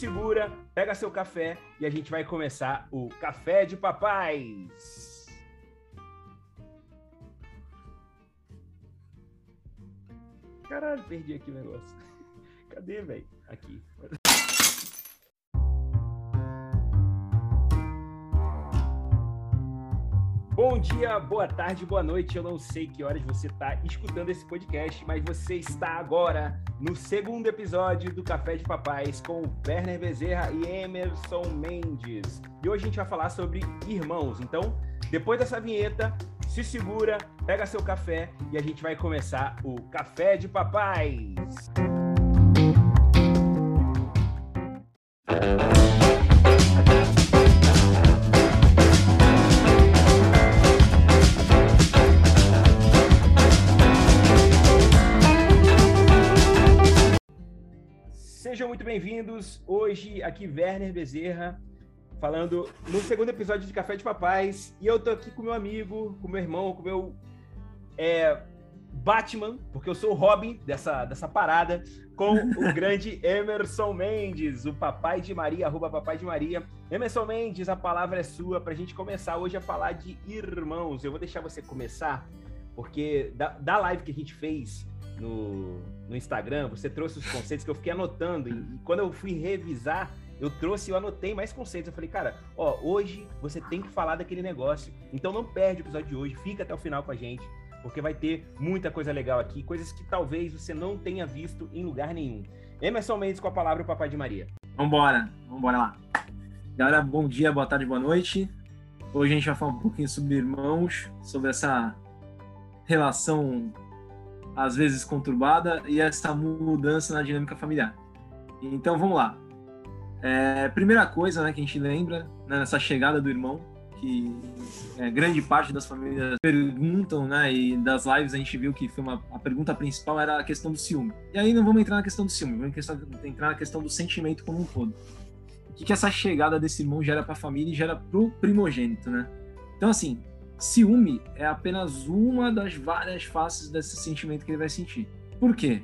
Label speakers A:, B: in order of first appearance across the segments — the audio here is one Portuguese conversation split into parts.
A: segura, pega seu café e a gente vai começar o Café de Papais. Caralho, perdi aqui o negócio. Cadê, velho? Aqui. Bom dia, boa tarde, boa noite. Eu não sei que horas você está escutando esse podcast, mas você está agora no segundo episódio do Café de Papais com Werner Bezerra e Emerson Mendes. E hoje a gente vai falar sobre irmãos. Então, depois dessa vinheta, se segura, pega seu café e a gente vai começar o Café de Papais. Sejam muito bem-vindos. Hoje aqui Werner Bezerra falando no segundo episódio de Café de Papais e eu tô aqui com meu amigo, com meu irmão, com meu é, Batman, porque eu sou o Robin dessa, dessa parada, com o grande Emerson Mendes, o papai de Maria, arroba papai de Maria. Emerson Mendes, a palavra é sua para a gente começar hoje a falar de irmãos. Eu vou deixar você começar, porque da, da live que a gente fez no, no Instagram, você trouxe os conceitos que eu fiquei anotando, e, e quando eu fui revisar, eu trouxe, eu anotei mais conceitos. Eu falei, cara, ó, hoje você tem que falar daquele negócio. Então não perde o episódio de hoje, fica até o final com a gente, porque vai ter muita coisa legal aqui, coisas que talvez você não tenha visto em lugar nenhum. Emerson Mendes com a palavra o Papai de Maria.
B: Vambora, vambora lá. Galera, bom dia, boa tarde, boa noite. Hoje a gente vai falar um pouquinho sobre irmãos, sobre essa relação às vezes conturbada e essa mudança na dinâmica familiar. Então vamos lá. É, primeira coisa né, que a gente lembra né, nessa chegada do irmão, que é, grande parte das famílias perguntam, né, e das lives a gente viu que foi uma, a pergunta principal era a questão do ciúme. E aí não vamos entrar na questão do ciúme, vamos entrar na questão do sentimento como um todo. O que, que essa chegada desse irmão gera para a família e gera pro primogênito, né? Então, assim, ciúme é apenas uma das várias faces desse sentimento que ele vai sentir. Por quê?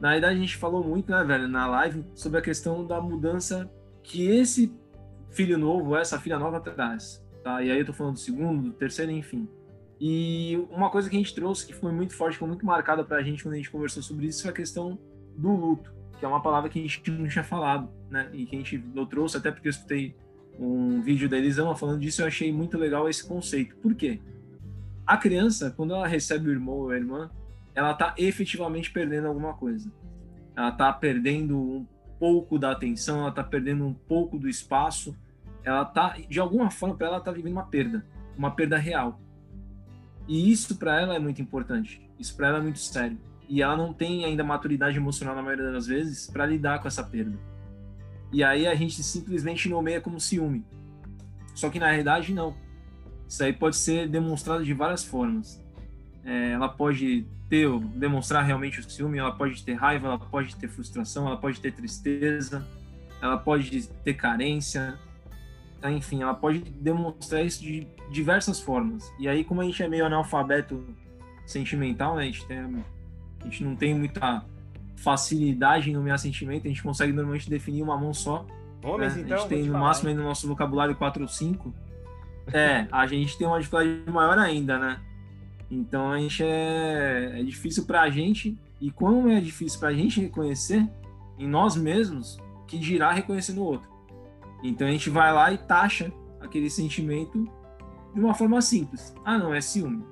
B: Na verdade, a gente falou muito, né, velho, na live, sobre a questão da mudança que esse filho novo, essa filha nova traz, tá? E aí eu tô falando do segundo, do terceiro, enfim. E uma coisa que a gente trouxe, que foi muito forte, foi muito marcada pra gente quando a gente conversou sobre isso, foi a questão do luto, que é uma palavra que a gente não tinha falado, né? E que a gente, trouxe até porque eu escutei um vídeo da Elisama falando disso, eu achei muito legal esse conceito. Por quê? A criança, quando ela recebe o irmão ou a irmã, ela está efetivamente perdendo alguma coisa. Ela está perdendo um pouco da atenção, ela está perdendo um pouco do espaço. Ela está, de alguma forma, para ela está vivendo uma perda, uma perda real. E isso para ela é muito importante. Isso para ela é muito sério. E ela não tem ainda maturidade emocional na maioria das vezes para lidar com essa perda. E aí a gente simplesmente nomeia como ciúme. Só que na realidade não. Isso aí pode ser demonstrado de várias formas. É, ela pode ter, demonstrar realmente o ciúme, ela pode ter raiva, ela pode ter frustração, ela pode ter tristeza, ela pode ter carência, tá? enfim, ela pode demonstrar isso de diversas formas. E aí, como a gente é meio analfabeto sentimental, né? a, gente tem, a gente não tem muita facilidade em nomear sentimento, a gente consegue normalmente definir uma mão só.
A: Homens,
B: né?
A: então.
B: A gente tem no máximo aí no nosso vocabulário 4 ou 5. É, a gente tem uma dificuldade maior ainda, né? Então a gente é, é difícil para a gente e como é difícil para a gente reconhecer em nós mesmos, que dirá reconhecer no outro. Então a gente vai lá e taxa aquele sentimento de uma forma simples. Ah, não, é ciúme.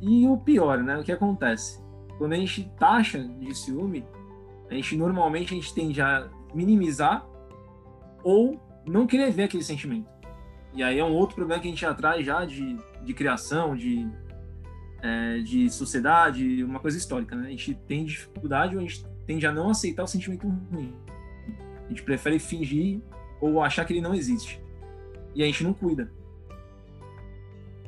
B: E o pior, né? O que acontece? Quando a gente taxa de ciúme, a gente normalmente a gente tende a minimizar ou não querer ver aquele sentimento. E aí é um outro problema que a gente já traz já de, de criação, de é, de sociedade, uma coisa histórica, né? A gente tem dificuldade ou a gente tende a não aceitar o sentimento ruim. A gente prefere fingir ou achar que ele não existe. E a gente não cuida.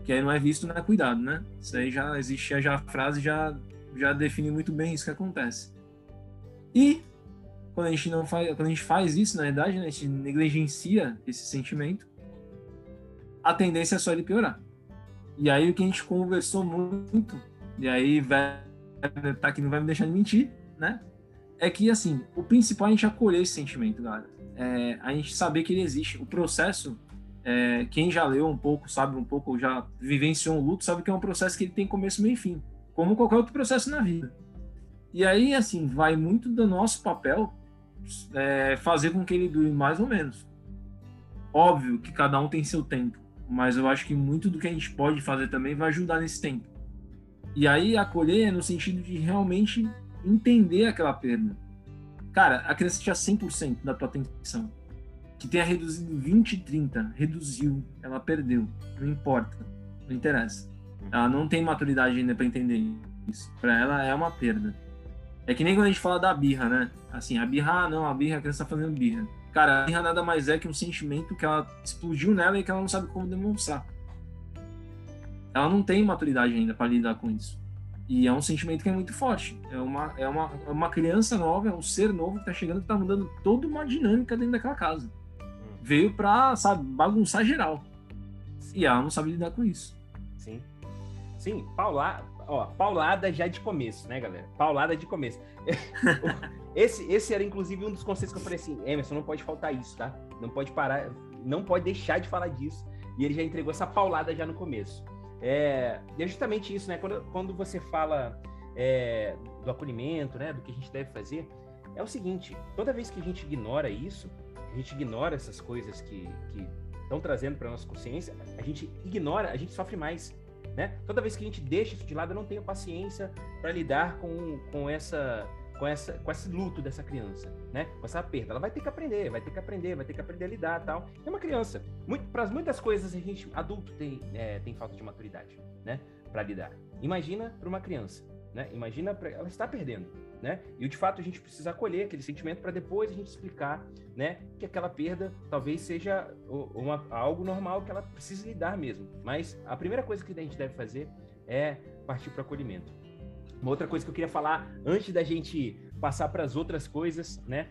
B: Que aí não é visto, não é cuidado, né? Isso aí já existe, já a frase já, já define muito bem isso que acontece. E quando a gente não faz, quando a gente faz isso, na verdade, né, a gente negligencia esse sentimento, a tendência é só ele piorar. E aí o que a gente conversou muito, e aí vai tá que não vai me deixar de mentir, né? É que assim, o principal é a gente acolher esse sentimento, galera. é, a gente saber que ele existe. O processo, é, quem já leu um pouco, sabe um pouco, já vivenciou um luto, sabe que é um processo que ele tem começo, meio e fim, como qualquer outro processo na vida. E aí, assim, vai muito do nosso papel é, fazer com que ele dure mais ou menos. Óbvio que cada um tem seu tempo, mas eu acho que muito do que a gente pode fazer também vai ajudar nesse tempo. E aí acolher no sentido de realmente entender aquela perda. Cara, a criança tinha 100% da tua atenção. Que tenha reduzido 20, 30, reduziu, ela perdeu. Não importa, não interessa. Ela não tem maturidade ainda para entender isso. Para ela é uma perda. É que nem quando a gente fala da birra, né? Assim, a birra, ah, não, a birra, a criança tá fazendo birra. Cara, a birra nada mais é que um sentimento que ela explodiu nela e que ela não sabe como demonstrar. Ela não tem maturidade ainda para lidar com isso. E é um sentimento que é muito forte. É uma, é uma, é uma criança nova, é um ser novo que tá chegando, que tá mudando toda uma dinâmica dentro daquela casa. Hum. Veio pra, sabe, bagunçar geral. E ela não sabe lidar com isso.
A: Sim. Paulada, ó, paulada já de começo, né, galera? Paulada de começo. esse, esse era, inclusive, um dos conceitos que eu falei assim, Emerson, não pode faltar isso, tá? Não pode parar, não pode deixar de falar disso. E ele já entregou essa paulada já no começo. É, e é justamente isso, né? Quando, quando você fala é, do acolhimento, né? Do que a gente deve fazer, é o seguinte: toda vez que a gente ignora isso, a gente ignora essas coisas que estão trazendo para nossa consciência, a gente ignora, a gente sofre mais. Né? Toda vez que a gente deixa isso de lado, eu não tenho paciência para lidar com, com essa com essa com esse luto dessa criança, né? Com essa perda, ela vai ter que aprender, vai ter que aprender, vai ter que aprender a lidar, tal. É uma criança. Para muitas coisas a gente adulto tem é, tem falta de maturidade, né? Para lidar. Imagina para uma criança, né? Imagina pra, ela está perdendo, né? E de fato a gente precisa acolher aquele sentimento para depois a gente explicar, né? Que aquela perda talvez seja uma, algo normal que ela precisa lidar mesmo. Mas a primeira coisa que a gente deve fazer é partir para o acolhimento. Uma outra coisa que eu queria falar antes da gente passar para as outras coisas, né?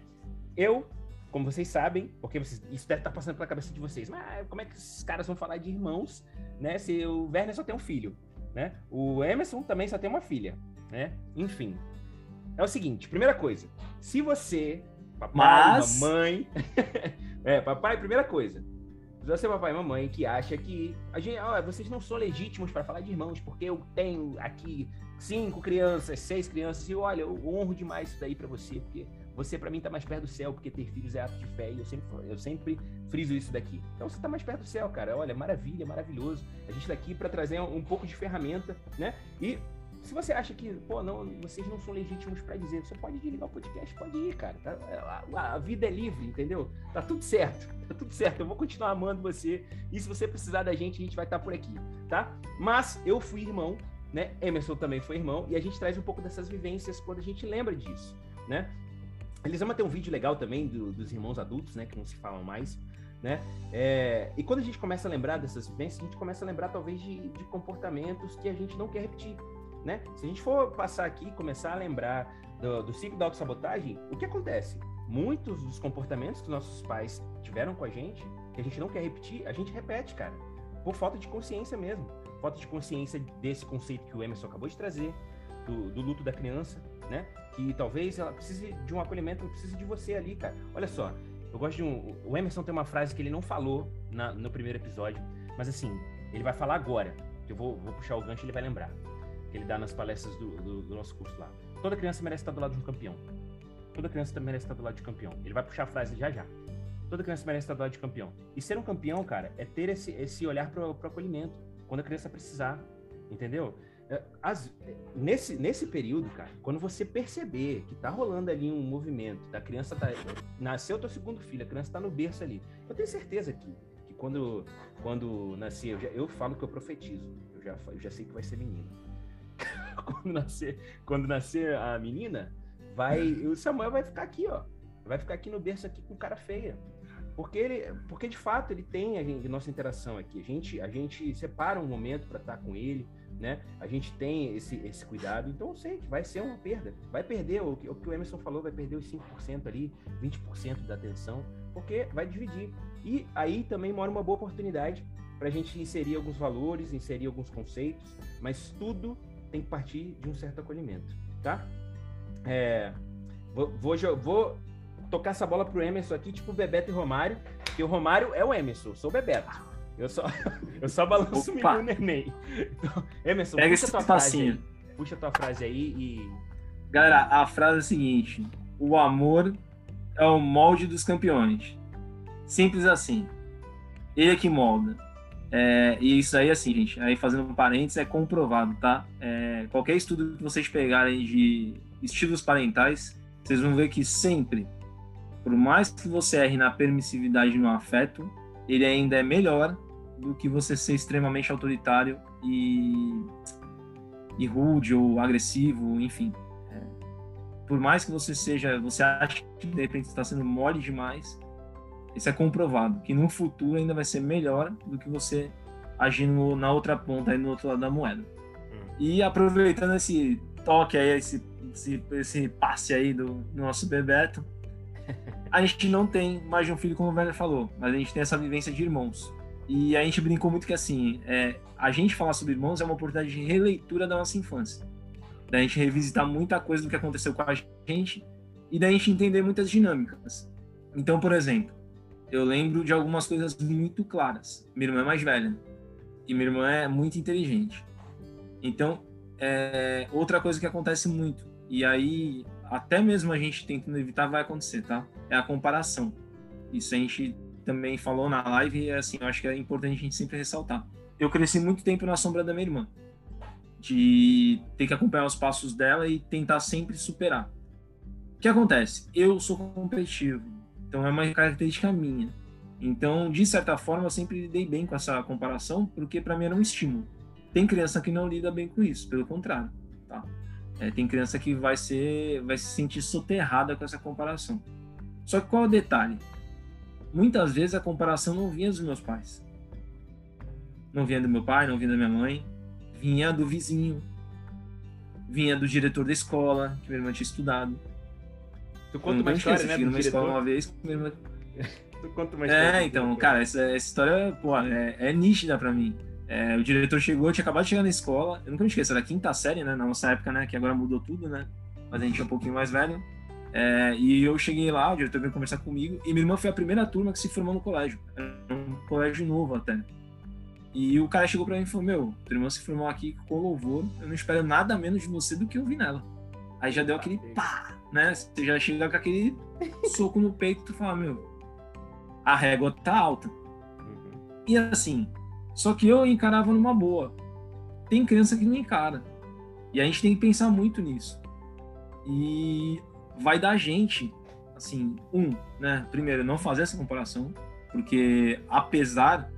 A: Eu, como vocês sabem, porque vocês, isso deve estar tá passando pela cabeça de vocês, mas como é que esses caras vão falar de irmãos, né? Se o Werner só tem um filho, né? O Emerson também só tem uma filha, né? Enfim. É o seguinte, primeira coisa, se você, papai, mas... mamãe, é, papai, primeira coisa, você é papai e mamãe que acha que a gente, ó, vocês não são legítimos para falar de irmãos, porque eu tenho aqui cinco crianças, seis crianças, e olha, eu honro demais isso daí para você, porque você para mim tá mais perto do céu, porque ter filhos é ato de fé, e eu sempre, eu sempre friso isso daqui. Então você tá mais perto do céu, cara. Olha, maravilha, maravilhoso. A gente tá aqui para trazer um, um pouco de ferramenta, né? E se você acha que, pô, não, vocês não são legítimos para dizer, você pode desligar o podcast, pode ir, cara. Tá, a, a, vida é livre, entendeu? Tá tudo certo, tá tudo certo. Eu vou continuar amando você. E se você precisar da gente, a gente vai estar tá por aqui, tá? Mas eu fui irmão né? Emerson também foi irmão, e a gente traz um pouco dessas vivências quando a gente lembra disso, né? Elisama tem um vídeo legal também do, dos irmãos adultos, né? Que não se falam mais, né? É, e quando a gente começa a lembrar dessas vivências, a gente começa a lembrar talvez de, de comportamentos que a gente não quer repetir, né? Se a gente for passar aqui e começar a lembrar do, do ciclo da autossabotagem, o que acontece? Muitos dos comportamentos que nossos pais tiveram com a gente, que a gente não quer repetir, a gente repete, cara, por falta de consciência mesmo falta de consciência desse conceito que o Emerson acabou de trazer, do, do luto da criança, né? Que talvez ela precise de um acolhimento, precise de você ali, cara. Olha só, eu gosto de um. O Emerson tem uma frase que ele não falou na, no primeiro episódio, mas assim, ele vai falar agora. Que eu vou, vou puxar o gancho e ele vai lembrar. Que ele dá nas palestras do, do, do nosso curso lá. Toda criança merece estar do lado de um campeão. Toda criança merece estar do lado de campeão. Ele vai puxar a frase já já. Toda criança merece estar do lado de campeão. E ser um campeão, cara, é ter esse, esse olhar para o acolhimento quando a criança precisar, entendeu? É, as, nesse, nesse período, cara, quando você perceber que tá rolando ali um movimento, da criança tá. Nasceu teu segundo filho, a criança tá no berço ali. Eu tenho certeza que, que quando, quando nascer, eu, já, eu falo que eu profetizo. Eu já, eu já sei que vai ser menino. quando, nascer, quando nascer a menina, vai. O Samuel vai ficar aqui, ó. Vai ficar aqui no berço aqui com cara feia. Porque, ele, porque de fato ele tem a, gente, a nossa interação aqui. A gente, a gente separa um momento para estar com ele, né? A gente tem esse, esse cuidado. Então eu sei que vai ser uma perda. Vai perder, o que o, que o Emerson falou, vai perder os 5% ali, 20% da atenção, porque vai dividir. E aí também mora uma boa oportunidade para a gente inserir alguns valores, inserir alguns conceitos, mas tudo tem que partir de um certo acolhimento, tá? É, vou, vou, vou tocar essa bola pro Emerson aqui, tipo Bebeto e Romário, que o Romário é o Emerson, eu sou o Bebeto. Eu só, eu só balanço Opa. o neném. Então, Emerson,
B: Pega puxa tua
A: espacinho. frase aí. Puxa tua frase aí e.
B: Galera, a frase é a seguinte: o amor é o molde dos campeões. Simples assim. Ele é que molda. É, e isso aí, assim, gente, aí fazendo um parênteses, é comprovado, tá? É, qualquer estudo que vocês pegarem de estilos parentais, vocês vão ver que sempre, por mais que você erre na permissividade no afeto, ele ainda é melhor do que você ser extremamente autoritário e, e rude ou agressivo, enfim. É, por mais que você seja, você ache que de repente está sendo mole demais, isso é comprovado, que no futuro ainda vai ser melhor do que você agindo na outra ponta, aí no outro lado da moeda. Hum. E aproveitando esse toque aí, esse, esse, esse passe aí do, nosso Bebeto, a gente não tem mais de um filho, como o Werner falou, mas a gente tem essa vivência de irmãos. E a gente brincou muito que assim, é, a gente falar sobre irmãos é uma oportunidade de releitura da nossa infância. Da gente revisitar muita coisa do que aconteceu com a gente e da gente entender muitas dinâmicas. Então, por exemplo, eu lembro de algumas coisas muito claras. Minha irmã é mais velha e minha irmã é muito inteligente. Então, é outra coisa que acontece muito. E aí, até mesmo a gente tentando evitar, vai acontecer, tá? É a comparação. Isso a gente também falou na live e, assim, eu acho que é importante a gente sempre ressaltar. Eu cresci muito tempo na sombra da minha irmã. De ter que acompanhar os passos dela e tentar sempre superar. O que acontece? Eu sou competitivo então é uma característica minha. Então, de certa forma, eu sempre lidei bem com essa comparação, porque para mim era um estímulo. Tem criança que não lida bem com isso, pelo contrário, tá? É, tem criança que vai ser, vai se sentir soterrada com essa comparação. Só que qual é o detalhe? Muitas vezes a comparação não vinha dos meus pais, não vinha do meu pai, não vinha da minha mãe, vinha do vizinho, vinha do diretor da escola que minha irmã tinha estudado,
A: Tu conta uma história, né?
B: numa escola uma vez.
A: tu conta uma história.
B: É, então, cara, essa, essa história, pô, é, é nítida pra mim. É, o diretor chegou, tinha acabado de chegar na escola, eu nunca me esqueço, era a quinta série, né? Na nossa época, né? Que agora mudou tudo, né? Mas a gente é um pouquinho mais velho. É, e eu cheguei lá, o diretor veio conversar comigo, e minha irmã foi a primeira turma que se formou no colégio. Era um colégio novo até. E o cara chegou pra mim e falou: Meu, tua irmã se formou aqui com louvor, eu não espero nada menos de você do que eu vi nela. Aí já deu aquele pá, né? Você já chega com aquele soco no peito e tu fala, meu, a régua tá alta. Uhum. E assim, só que eu encarava numa boa. Tem criança que não encara. E a gente tem que pensar muito nisso. E vai dar gente, assim, um, né? Primeiro, não fazer essa comparação, porque apesar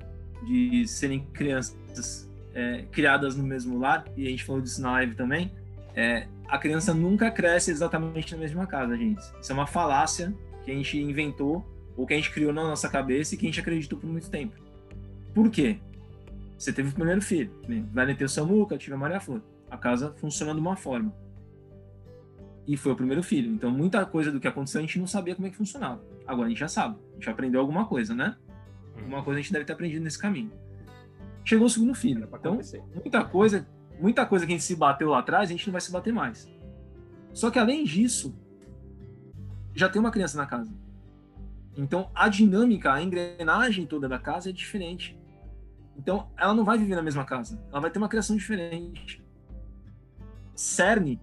B: de serem crianças é, criadas no mesmo lar, e a gente falou disso na live também, é, a criança nunca cresce exatamente na mesma casa, gente. Isso é uma falácia que a gente inventou ou que a gente criou na nossa cabeça e que a gente acreditou por muito tempo. Por quê? Você teve o primeiro filho, né? vai ter o Samuca, tive a Maria Flor. A casa funciona de uma forma. E foi o primeiro filho. Então, muita coisa do que aconteceu a gente não sabia como é que funcionava. Agora a gente já sabe. A gente aprendeu alguma coisa, né? Alguma coisa a gente deve ter aprendido nesse caminho. Chegou o segundo filho. Então, muita coisa muita coisa que a gente se bateu lá atrás, a gente não vai se bater mais. Só que além disso, já tem uma criança na casa. Então a dinâmica, a engrenagem toda da casa é diferente. Então ela não vai viver na mesma casa, ela vai ter uma criação diferente. Cerne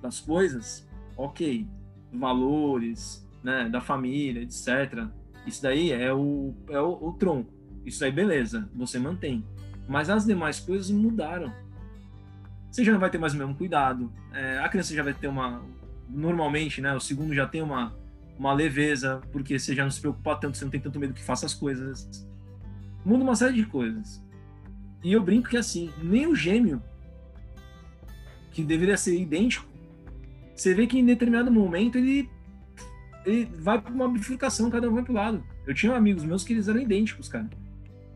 B: das coisas, ok, valores, né, da família, etc. Isso daí é o, é o, o tronco. Isso aí, beleza, você mantém. Mas as demais coisas mudaram você já não vai ter mais o mesmo cuidado. É, a criança já vai ter uma. Normalmente, né? O segundo já tem uma, uma leveza, porque você já não se preocupa tanto, você não tem tanto medo que faça as coisas. Muda uma série de coisas. E eu brinco que assim, nem o gêmeo, que deveria ser idêntico, você vê que em determinado momento ele, ele vai para uma bifurcação, cada um vai pro lado. Eu tinha amigos meus que eles eram idênticos, cara.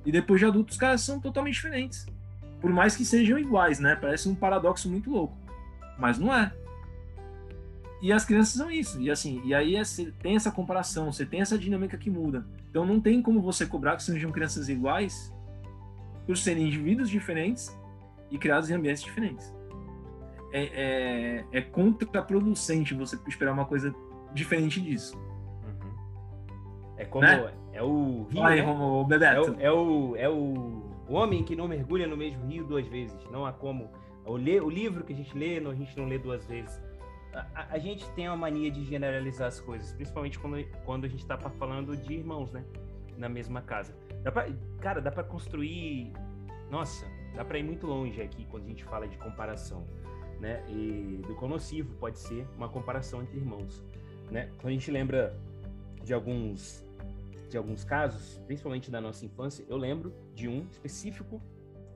B: E depois de adultos, os caras são totalmente diferentes. Por mais que sejam iguais, né? Parece um paradoxo muito louco. Mas não é. E as crianças são isso. E assim, e aí você tem essa comparação, você tem essa dinâmica que muda. Então não tem como você cobrar que sejam crianças iguais por serem indivíduos diferentes e criados em ambientes diferentes. É, é, é contraproducente você esperar uma coisa diferente disso.
A: É como. Né? É o rio. Aí, né?
B: Bebeto.
A: É o, é, o, é o, o homem que não mergulha no mesmo rio duas vezes. Não há como. O, o livro que a gente lê, a gente não lê duas vezes. A, a, gente tem uma mania de generalizar as coisas, principalmente quando, quando a gente está falando de irmãos, né? Na mesma casa. Dá pra, cara, dá para construir. Nossa, dá para ir muito longe aqui quando a gente fala de comparação, né? E do quão nocivo pode ser uma comparação entre irmãos, né? Quando a gente lembra de alguns de alguns casos, principalmente da nossa infância, eu lembro de um específico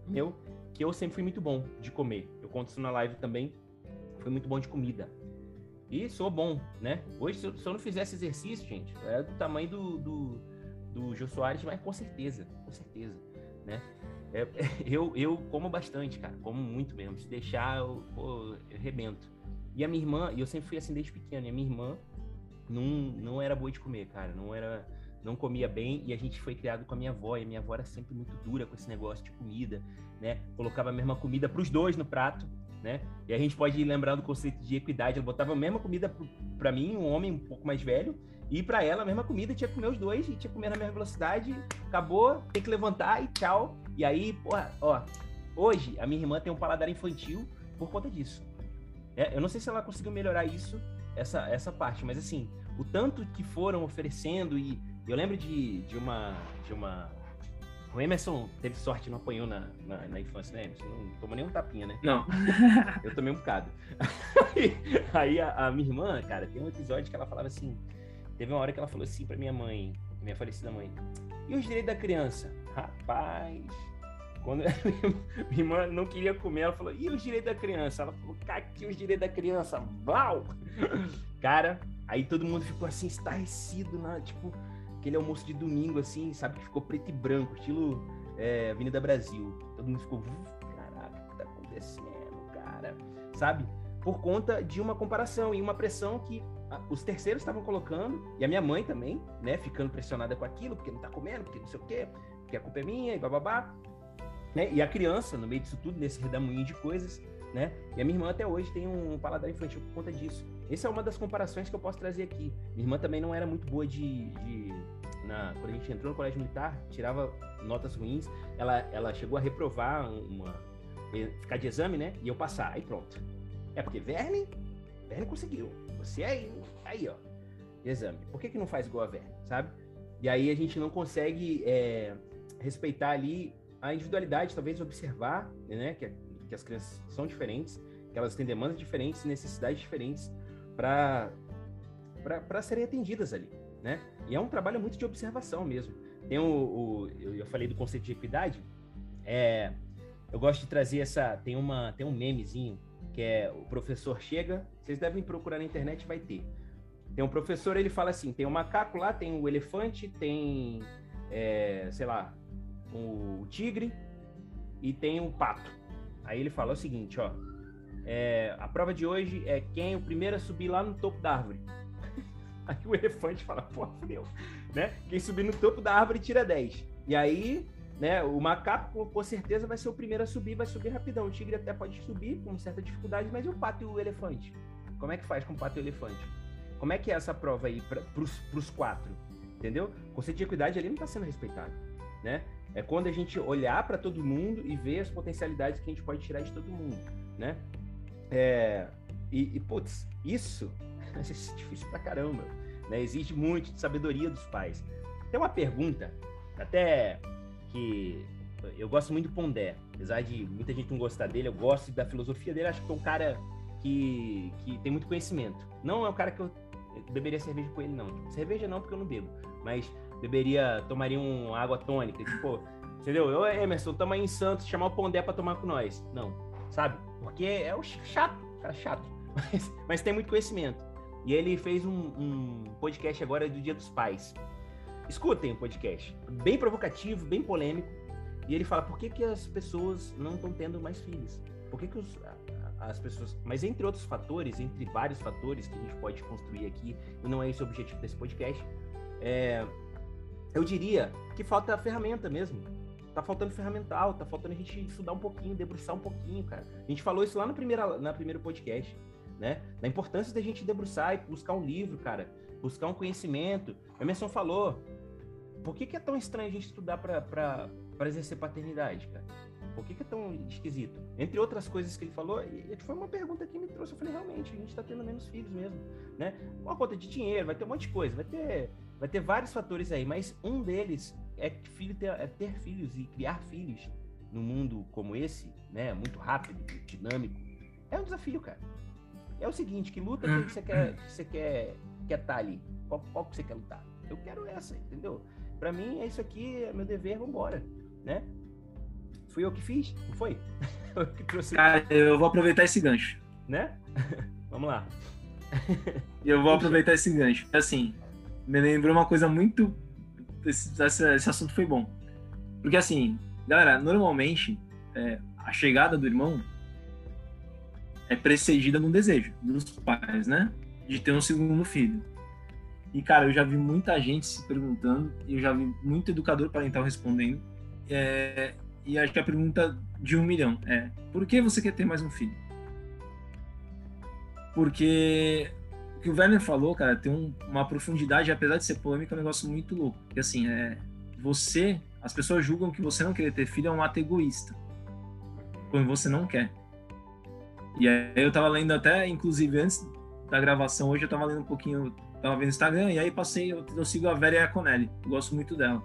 A: meu que eu sempre fui muito bom de comer. Eu conto isso na live também. Fui muito bom de comida. E sou bom, né? Hoje, se eu, se eu não fizesse exercício, gente, é do tamanho do, do, do Jô Soares, mas com certeza, com certeza, né? É, eu, eu como bastante, cara, como muito mesmo. Se deixar, eu, pô, eu rebento. E a minha irmã, e eu sempre fui assim desde pequeno, e a minha irmã não, não era boa de comer, cara, não era não comia bem e a gente foi criado com a minha avó e a minha avó era sempre muito dura com esse negócio de comida, né? Colocava a mesma comida para os dois no prato, né? E a gente pode lembrar do conceito de equidade, ela botava a mesma comida para mim, um homem um pouco mais velho, e para ela a mesma comida, tinha que comer os dois, e tinha que comer na mesma velocidade, acabou, tem que levantar e tchau. E aí, porra, ó, hoje a minha irmã tem um paladar infantil por conta disso. É, eu não sei se ela conseguiu melhorar isso, essa, essa parte, mas assim, o tanto que foram oferecendo e eu lembro de, de uma de uma o Emerson teve sorte, não apanhou na, na, na, infância, né, Emerson? Não tomou nenhum tapinha, né?
B: Não.
A: Eu tomei um bocado. aí, aí a, a, minha irmã, cara, tem um episódio que ela falava assim. Teve uma hora que ela falou assim pra minha mãe, minha falecida mãe: E os direitos da criança? Rapaz. Quando minha irmã não queria comer, ela falou: E os direitos da criança? Ela falou: Caqui os direitos da criança, blau! Cara, aí todo mundo ficou assim, estarrecido, né? Tipo, aquele almoço de domingo, assim, sabe? Que ficou preto e branco, estilo é, Avenida Brasil. Todo mundo ficou, caraca, o que tá acontecendo, cara? Sabe? Por conta de uma comparação e uma pressão que os terceiros estavam colocando, e a minha mãe também, né? Ficando pressionada com aquilo, porque não tá comendo, porque não sei o quê, porque a culpa é minha, e bababá. Né? E a criança, no meio disso tudo, nesse redamoinho de coisas, né? E a minha irmã até hoje tem um paladar infantil por conta disso. Essa é uma das comparações que eu posso trazer aqui. Minha irmã também não era muito boa de, de na, quando a gente entrou no colégio militar, tirava notas ruins. Ela, ela chegou a reprovar uma ficar de exame, né? E eu passar. Aí pronto. É porque Verne, Verne conseguiu. Você aí, aí ó, exame. Por que que não faz igual a Verne, sabe? E aí a gente não consegue é, respeitar ali a individualidade, talvez observar, né? Que que as crianças são diferentes, que elas têm demandas diferentes, necessidades diferentes para serem atendidas ali, né? E é um trabalho muito de observação mesmo. Tem o, o eu falei do conceito de equidade, é, eu gosto de trazer essa, tem uma, tem um memezinho que é o professor chega, vocês devem procurar na internet, vai ter. Tem um professor, ele fala assim, tem o um macaco lá, tem o elefante, tem, é, sei lá, o tigre e tem o pato. Aí ele fala o seguinte, ó. É, a prova de hoje é quem é o primeiro a subir lá no topo da árvore. Aí o elefante fala, pô, fudeu. Né? Quem subir no topo da árvore tira 10. E aí, né, o macaco com certeza vai ser o primeiro a subir, vai subir rapidão. O tigre até pode subir com certa dificuldade, mas e o pato e o elefante? Como é que faz com o pato e o elefante? Como é que é essa prova aí para os quatro? Entendeu? O conceito de equidade ali não está sendo respeitado, né? É quando a gente olhar para todo mundo e ver as potencialidades que a gente pode tirar de todo mundo, né? É, e, e, putz, isso é difícil pra caramba, né? Exige muito de sabedoria dos pais. Tem uma pergunta, até que eu gosto muito do Pondé, apesar de muita gente não gostar dele, eu gosto da filosofia dele, acho que é um cara que, que tem muito conhecimento. Não é um cara que eu beberia cerveja com ele, não. Cerveja não, porque eu não bebo, mas beberia, tomaria uma água tônica, tipo, entendeu? Eu, Emerson, tamo aí em Santos, chamar o Pondé pra tomar com nós. Não, sabe? Porque é o chato, cara chato, mas, mas tem muito conhecimento. E ele fez um, um podcast agora do Dia dos Pais. Escutem o podcast, bem provocativo, bem polêmico. E ele fala por que, que as pessoas não estão tendo mais filhos. Por que, que os, as pessoas. Mas entre outros fatores, entre vários fatores que a gente pode construir aqui, e não é esse o objetivo desse podcast, é, eu diria que falta ferramenta mesmo. Tá faltando ferramental, tá faltando a gente estudar um pouquinho, debruçar um pouquinho, cara. A gente falou isso lá no primeiro, na primeiro podcast, né? Da importância da gente debruçar e buscar um livro, cara. buscar um conhecimento. A Emerson falou, por que, que é tão estranho a gente estudar para exercer paternidade, cara? Por que, que, é tão esquisito? Entre outras coisas que ele falou, e foi uma pergunta que me trouxe. Eu falei, realmente, a gente está tendo menos filhos mesmo, né? Uma conta de dinheiro, vai ter um monte de coisa, vai ter, vai ter vários fatores aí, mas um deles é, filho ter, é ter filhos e criar filhos num mundo como esse, né? Muito rápido, dinâmico, é um desafio, cara. É o seguinte, que luta que você quer, que você quer, quer estar tá ali? Qual, qual que você quer lutar? Eu quero essa, entendeu? Para mim é isso aqui, é meu dever, vambora, né? Fui eu que fiz, não foi?
B: eu que trouxe... Cara, eu vou aproveitar esse gancho.
A: Né? Vamos lá.
B: eu vou aproveitar esse gancho. Assim, me lembrou uma coisa muito. Esse, esse, assunto foi bom. Porque assim, galera, normalmente é, a chegada do irmão é precedida num desejo dos pais, né? De ter um segundo filho. E, cara, eu já vi muita gente se perguntando, e eu já vi muito educador parental respondendo. É, e acho que a pergunta de um milhão é: por que você quer ter mais um filho? Porque o que o Werner falou, cara, tem um, uma profundidade, apesar de ser polêmica, é um negócio muito louco. Porque assim, é, você, as pessoas julgam que você não querer ter filho é um ato egoísta. Quando você não quer. E aí eu tava lendo até, inclusive, antes da gravação hoje, eu tava lendo um pouquinho, tava vendo o Instagram, e aí passei, eu, eu sigo a Vera Iaconelli, gosto muito dela.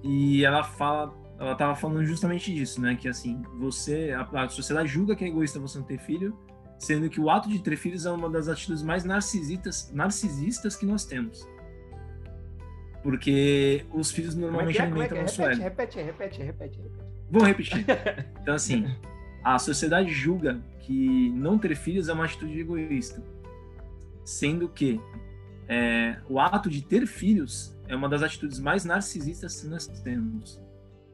B: E ela fala ela estava falando justamente disso, né? Que assim, você, a, a, sociedade julga que é egoísta você não ter filho, sendo que o ato de ter filhos é uma das atitudes mais narcisistas, narcisistas que nós temos. Porque os filhos é normalmente é, alimentam é, é, nosso
A: repete, repete, repete, repete, repete.
B: Vou repetir. Então, assim, a sociedade julga que não ter filhos é uma atitude egoísta, sendo que é, o ato de ter filhos é uma das atitudes mais narcisistas que nós temos.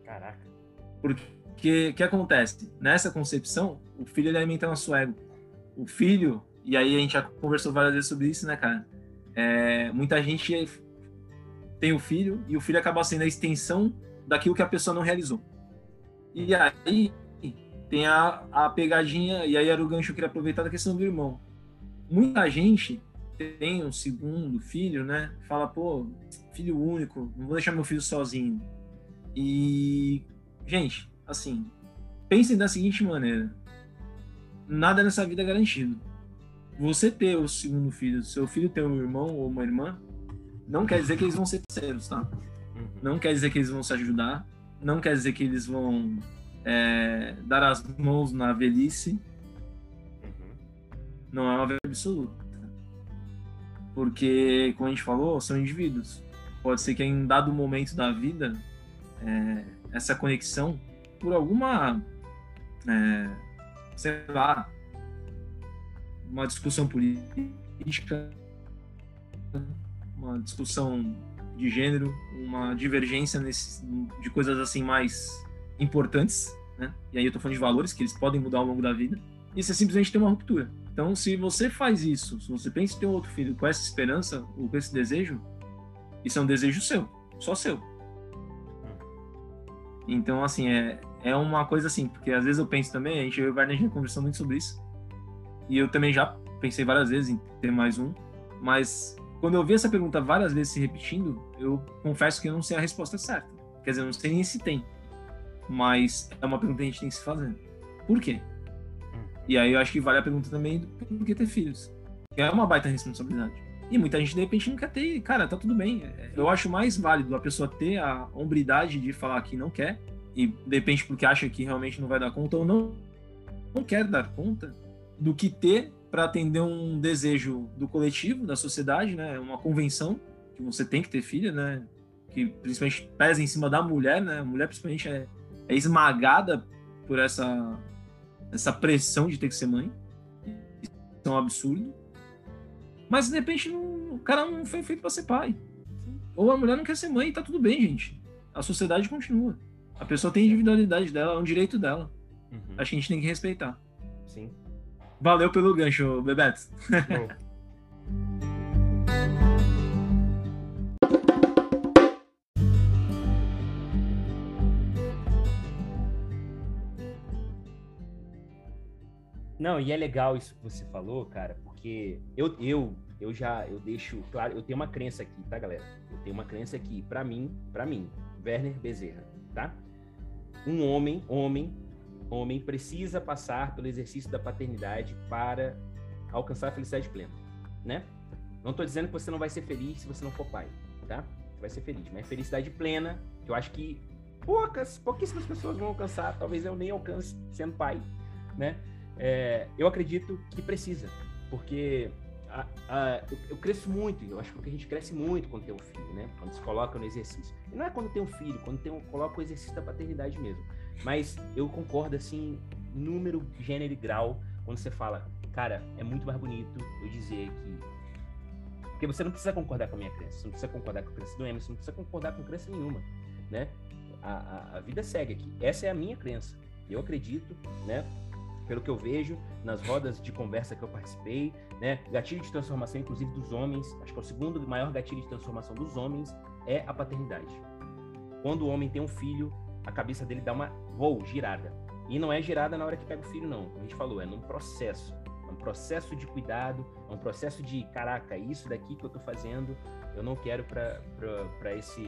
A: Caraca.
B: Porque o que acontece? Nessa concepção, o filho ele alimenta nosso ego. O filho, e aí a gente já conversou várias vezes sobre isso, né, cara? É, muita gente tem o filho e o filho acaba sendo a extensão daquilo que a pessoa não realizou. E aí tem a, a pegadinha, e aí era o gancho que eu queria aproveitar da questão do irmão. Muita gente tem um segundo filho, né? Fala, pô, filho único, não vou deixar meu filho sozinho. E, gente, assim, pensem da seguinte maneira: nada nessa vida é garantido. Você ter o segundo filho, seu filho ter um irmão ou uma irmã, não quer dizer que eles vão ser parceiros, tá? Uhum. Não quer dizer que eles vão se ajudar, não quer dizer que eles vão é, dar as mãos na velhice. Uhum. Não é uma verdade absoluta. Porque, como a gente falou, são indivíduos. Pode ser que em dado momento da vida é, essa conexão por alguma, é, sei lá, uma discussão política, uma discussão de gênero, uma divergência nesse, de coisas assim mais importantes, né? E aí eu tô falando de valores que eles podem mudar ao longo da vida. Isso é simplesmente ter uma ruptura. Então, se você faz isso, se você pensa em ter outro filho com essa esperança ou com esse desejo, isso é um desejo seu, só seu. Então, assim, é, é uma coisa assim, porque às vezes eu penso também, a gente e o já conversou muito sobre isso, e eu também já pensei várias vezes em ter mais um, mas quando eu vi essa pergunta várias vezes se repetindo, eu confesso que eu não sei a resposta certa. Quer dizer, eu não sei nem se tem, mas é uma pergunta que a gente tem que se fazer. Por quê? E aí eu acho que vale a pergunta também do por que ter filhos. Que é uma baita responsabilidade. E muita gente, de repente, não quer ter. Cara, tá tudo bem. Eu acho mais válido a pessoa ter a hombridade de falar que não quer, e de repente porque acha que realmente não vai dar conta ou não, não quer dar conta, do que ter para atender um desejo do coletivo, da sociedade, né? Uma convenção que você tem que ter filha, né? Que principalmente pesa em cima da mulher, né? A mulher principalmente é, é esmagada por essa essa pressão de ter que ser mãe. Isso é um absurdo. Mas de repente não, o cara não foi feito para ser pai. Ou a mulher não quer ser mãe e tá tudo bem, gente. A sociedade continua. A pessoa tem individualidade dela, é um direito dela. Uhum. Acho que a gente tem que respeitar.
A: Sim.
B: Valeu pelo gancho, Bebeto.
A: Não, e é legal isso que você falou, cara, porque eu, eu, eu já, eu deixo claro, eu tenho uma crença aqui, tá, galera? Eu tenho uma crença aqui, para mim, para mim, Werner Bezerra, tá? Um homem, homem, homem precisa passar pelo exercício da paternidade para alcançar a felicidade plena, né? Não estou dizendo que você não vai ser feliz se você não for pai, tá? Você vai ser feliz, mas felicidade plena, que eu acho que poucas, pouquíssimas pessoas vão alcançar, talvez eu nem alcance sendo pai, né? É, eu acredito que precisa, porque a, a, eu, eu, cresço muito, eu acho que a gente cresce muito quando tem um filho, né? Quando se coloca no exercício. E não é quando tem um filho, quando tem um, coloca o exercício da paternidade mesmo. Mas eu concordo, assim, número, gênero e grau, quando você fala, cara, é muito mais bonito eu dizer que porque você não precisa concordar com a minha crença, você não precisa concordar com a crença do Emerson, não precisa concordar com crença nenhuma, né? A, a, a, vida segue aqui. Essa é a minha crença. Eu acredito, né? Pelo que eu vejo nas rodas de conversa que eu participei, né? Gatilho de transformação, inclusive dos homens. Acho que é o segundo maior gatilho de transformação dos homens é a paternidade. Quando o homem tem um filho, a cabeça dele dá uma voo girada. E não é girada na hora que pega o filho, não. Como a gente falou, é num processo um processo de cuidado, é um processo de, caraca, isso daqui que eu estou fazendo, eu não quero para esse,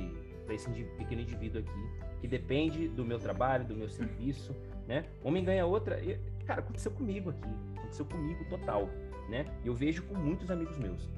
A: esse pequeno indivíduo aqui, que depende do meu trabalho, do meu serviço, né? Homem ganha outra, cara, aconteceu comigo aqui, aconteceu comigo total, né? Eu vejo com muitos amigos meus.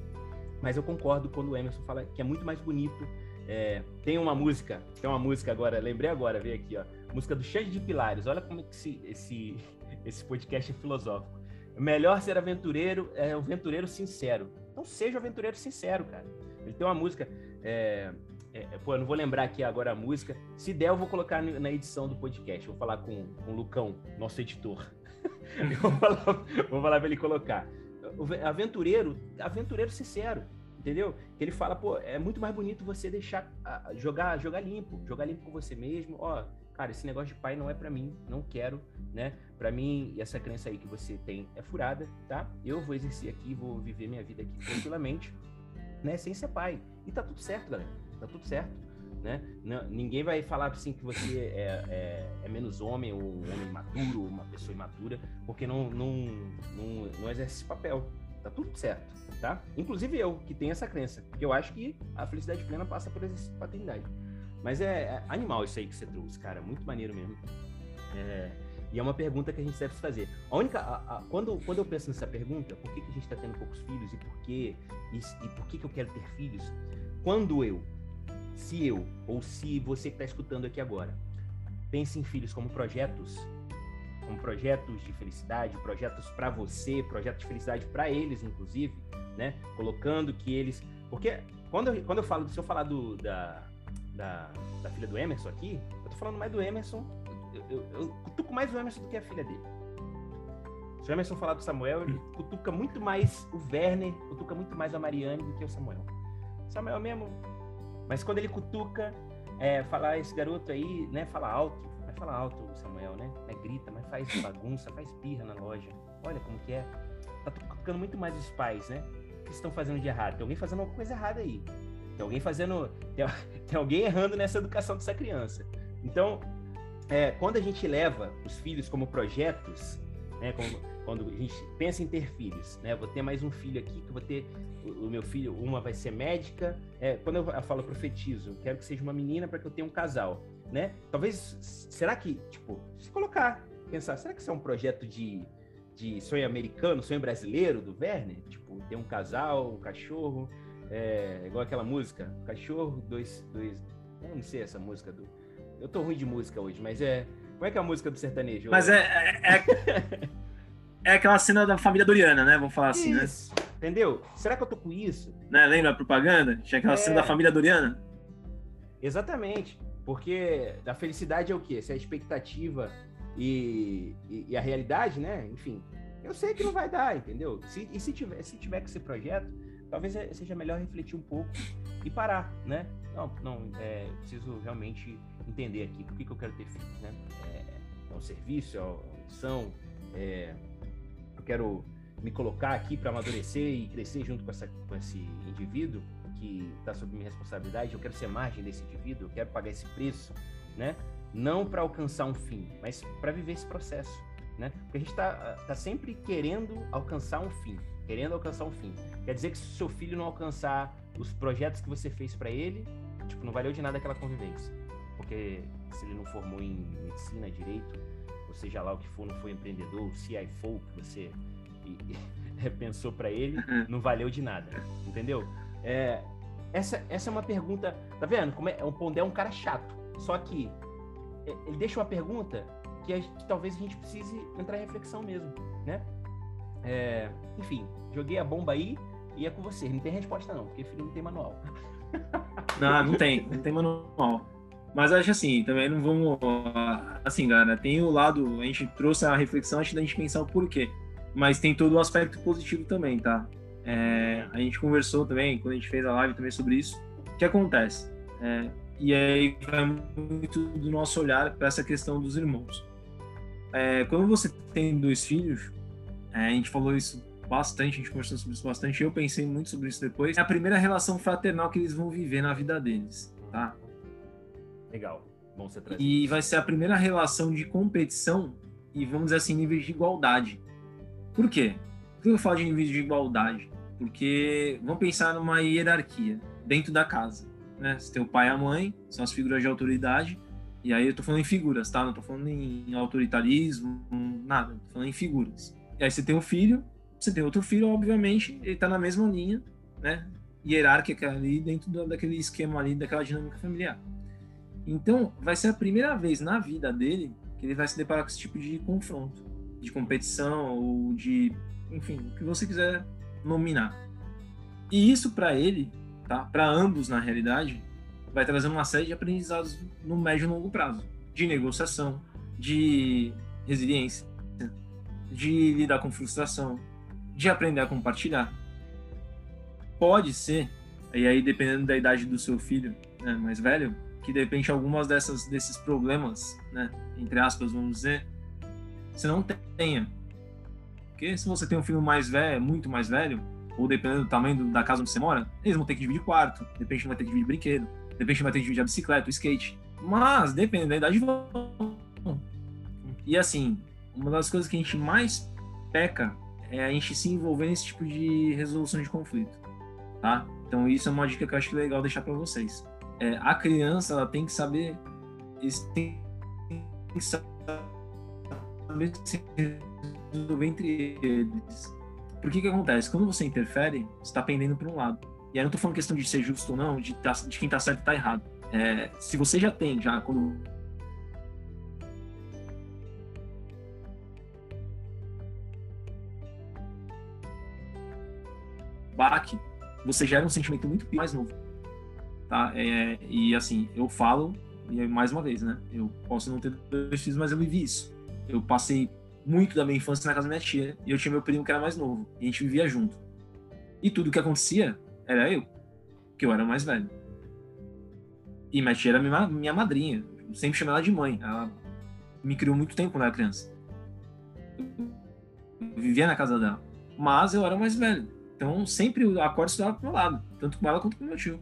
A: Mas eu concordo quando o Emerson fala que é muito mais bonito. É, tem uma música, tem uma música agora, lembrei agora, veio aqui, ó, música do Xande de Pilares. Olha como é que esse, esse, esse podcast é filosófico. Melhor ser aventureiro é um aventureiro sincero. Então seja um aventureiro sincero, cara. Ele tem uma música. É, é, pô, eu não vou lembrar aqui agora a música. Se der, eu vou colocar na edição do podcast. Vou falar com, com o Lucão, nosso editor. vou falar, vou falar pra ele colocar. Aventureiro, aventureiro sincero, entendeu? Que ele fala, pô, é muito mais bonito você deixar jogar, jogar limpo, jogar limpo com você mesmo. Ó, cara, esse negócio de pai não é para mim, não quero, né? Para mim, essa crença aí que você tem é furada, tá? Eu vou exercer aqui, vou viver minha vida aqui tranquilamente, né? Sem ser pai. E tá tudo certo, galera. Tá tudo certo, né? Ninguém vai falar assim que você é, é, é, menos homem ou um homem maduro, uma pessoa imatura, porque não, não, não, não exerce esse papel. Tá tudo certo, tá? Inclusive eu, que tenho essa crença, porque eu acho que a felicidade plena passa por exercício de paternidade. Mas é, é, animal isso aí que você trouxe, cara. Muito maneiro mesmo. É, e é uma pergunta que a gente deve fazer. A única, a, a, quando, quando eu penso nessa pergunta, por que, que a gente está tendo poucos filhos e por quê, e, e por que, que eu quero ter filhos? Quando eu, se eu, ou se você que está escutando aqui agora, pensa em filhos como projetos, como projetos de felicidade, projetos para você, projetos de felicidade para eles, inclusive, né? Colocando que eles. Porque quando eu, quando eu falo, se eu falar do, da, da, da filha do Emerson aqui, eu tô falando mais do Emerson. Eu, eu, eu cutuco mais o Emerson do que a filha dele. Se o Emerson falar do Samuel, ele cutuca muito mais o Werner, cutuca muito mais a Mariane do que o Samuel. Samuel mesmo. Mas quando ele cutuca, é, falar esse garoto aí, né? Fala alto. Vai falar alto o Samuel, né? É, grita, mas faz bagunça, faz pirra na loja. Olha como que é. Tá cutucando muito mais os pais, né? O que estão fazendo de errado? Tem alguém fazendo alguma coisa errada aí. Tem alguém fazendo. Tem, tem alguém errando nessa educação dessa criança. Então, é, quando a gente leva os filhos como projetos, né, como, quando a gente pensa em ter filhos, né, vou ter mais um filho aqui, que vou ter o, meu filho, uma vai ser médica. É, quando eu, falo profetizo, quero que seja uma menina para que eu tenha um casal, né? Talvez, será que, tipo, se colocar, pensar, será que isso é um projeto de, de sonho americano, sonho brasileiro do Werner? Tipo, ter um casal, um cachorro, é, igual aquela música, cachorro, dois, dois. Eu não sei essa música do. Eu tô ruim de música hoje, mas é. Como é que é a música do sertanejo?
B: Mas é. É, é, é aquela cena da família Doriana, né? Vamos falar assim, né?
A: isso, né? Entendeu? Será que eu tô com isso?
B: Né? Lembra a propaganda? Tinha aquela é... cena da família Doriana?
A: Exatamente. Porque a felicidade é o quê? Se a expectativa e, e, e, a realidade, né? Enfim, eu sei que não vai dar, entendeu? Se, e se tiver, se tiver que ser projeto, talvez é, seja melhor refletir um pouco e parar, né? Não, não, é, preciso realmente entender aqui por que, que eu quero ter filhos, né? É, é um serviço, é uma missão, é, quero me colocar aqui para amadurecer e crescer junto com, essa, com esse indivíduo que está sob minha responsabilidade, eu quero ser margem desse indivíduo, eu quero pagar esse preço, né? Não para alcançar um fim, mas para viver esse processo, né? Porque a gente está tá sempre querendo alcançar um fim, querendo alcançar um fim. Quer dizer que se o seu filho não alcançar os projetos que você fez para ele, tipo, não valeu de nada aquela convivência. Porque se ele não formou em medicina, direito, seja lá o que for, não foi empreendedor, CIFO que você pensou para ele, uhum. não valeu de nada, entendeu? É, essa, essa é uma pergunta, tá vendo? Como é, o Pondé é um cara chato, só que é, ele deixa uma pergunta que, a, que talvez a gente precise entrar em reflexão mesmo, né? É, enfim, joguei a bomba aí e é com você. Não tem resposta não, porque filho não tem manual.
B: Não, não tem, não tem manual. Mas acho assim, também não vamos. Assim, galera, tem o lado. A gente trouxe a reflexão antes da gente pensar o porquê. Mas tem todo o aspecto positivo também, tá? É, a gente conversou também, quando a gente fez a live também sobre isso. O que acontece? É, e aí vai muito do nosso olhar para essa questão dos irmãos. É, quando você tem dois filhos, é, a gente falou isso bastante, a gente conversou sobre isso bastante, eu pensei muito sobre isso depois. É a primeira relação fraternal que eles vão viver na vida deles, tá?
A: Legal. Bom você
B: trazer. E vai ser a primeira relação de competição e, vamos dizer assim, níveis de igualdade. Por quê? Por que eu falo de níveis de igualdade? Porque vamos pensar numa hierarquia dentro da casa. Né? Você tem o pai e a mãe, são as figuras de autoridade, e aí eu tô falando em figuras, tá? Não tô falando em autoritarismo, nada. Tô falando em figuras. E aí você tem o filho, você tem outro filho, obviamente, ele tá na mesma linha, né? Hierárquica ali dentro do, daquele esquema ali, daquela dinâmica familiar. Então, vai ser a primeira vez na vida dele que ele vai se deparar com esse tipo de confronto, de competição ou de, enfim, o que você quiser nominar. E isso para ele, tá? Para ambos na realidade, vai trazer uma série de aprendizados no médio e longo prazo, de negociação, de resiliência, de lidar com frustração, de aprender a compartilhar. Pode ser, e aí dependendo da idade do seu filho né, mais velho, que de repente algumas dessas desses problemas, né, entre aspas, vamos dizer, você não tenha. Porque se você tem um filho mais velho, muito mais velho, ou dependendo do tamanho da casa onde você mora, eles vão ter que dividir quarto, de repente vai ter que dividir brinquedo, de repente vai ter que dividir a bicicleta, o skate. Mas, dependendo da idade, vão. E assim, uma das coisas que a gente mais peca é a gente se envolver nesse tipo de resolução de conflito, tá? Então isso é uma dica que eu acho legal deixar para vocês é, a criança ela tem que saber tem que saber se resolver entre eles. Por que que acontece? Quando você interfere, está pendendo para um lado. E aí não estou falando questão de ser justo ou não, de, tá, de quem está certo e está errado. É, se você já tem, já quando baque, você gera um sentimento muito mais novo tá? É, e assim, eu falo, e mais uma vez, né? Eu posso não ter dois filhos, mas eu vivi isso. Eu passei muito da minha infância na casa da minha tia, e eu tinha meu primo que era mais novo, e a gente vivia junto. E tudo que acontecia era eu, que eu era mais velho. E minha tia era minha, minha madrinha, eu sempre chamei ela de mãe. Ela me criou muito tempo quando eu era criança. Eu vivia na casa dela. Mas eu era mais velho. Então sempre a corda estudava pro meu lado, tanto com ela quanto com meu tio.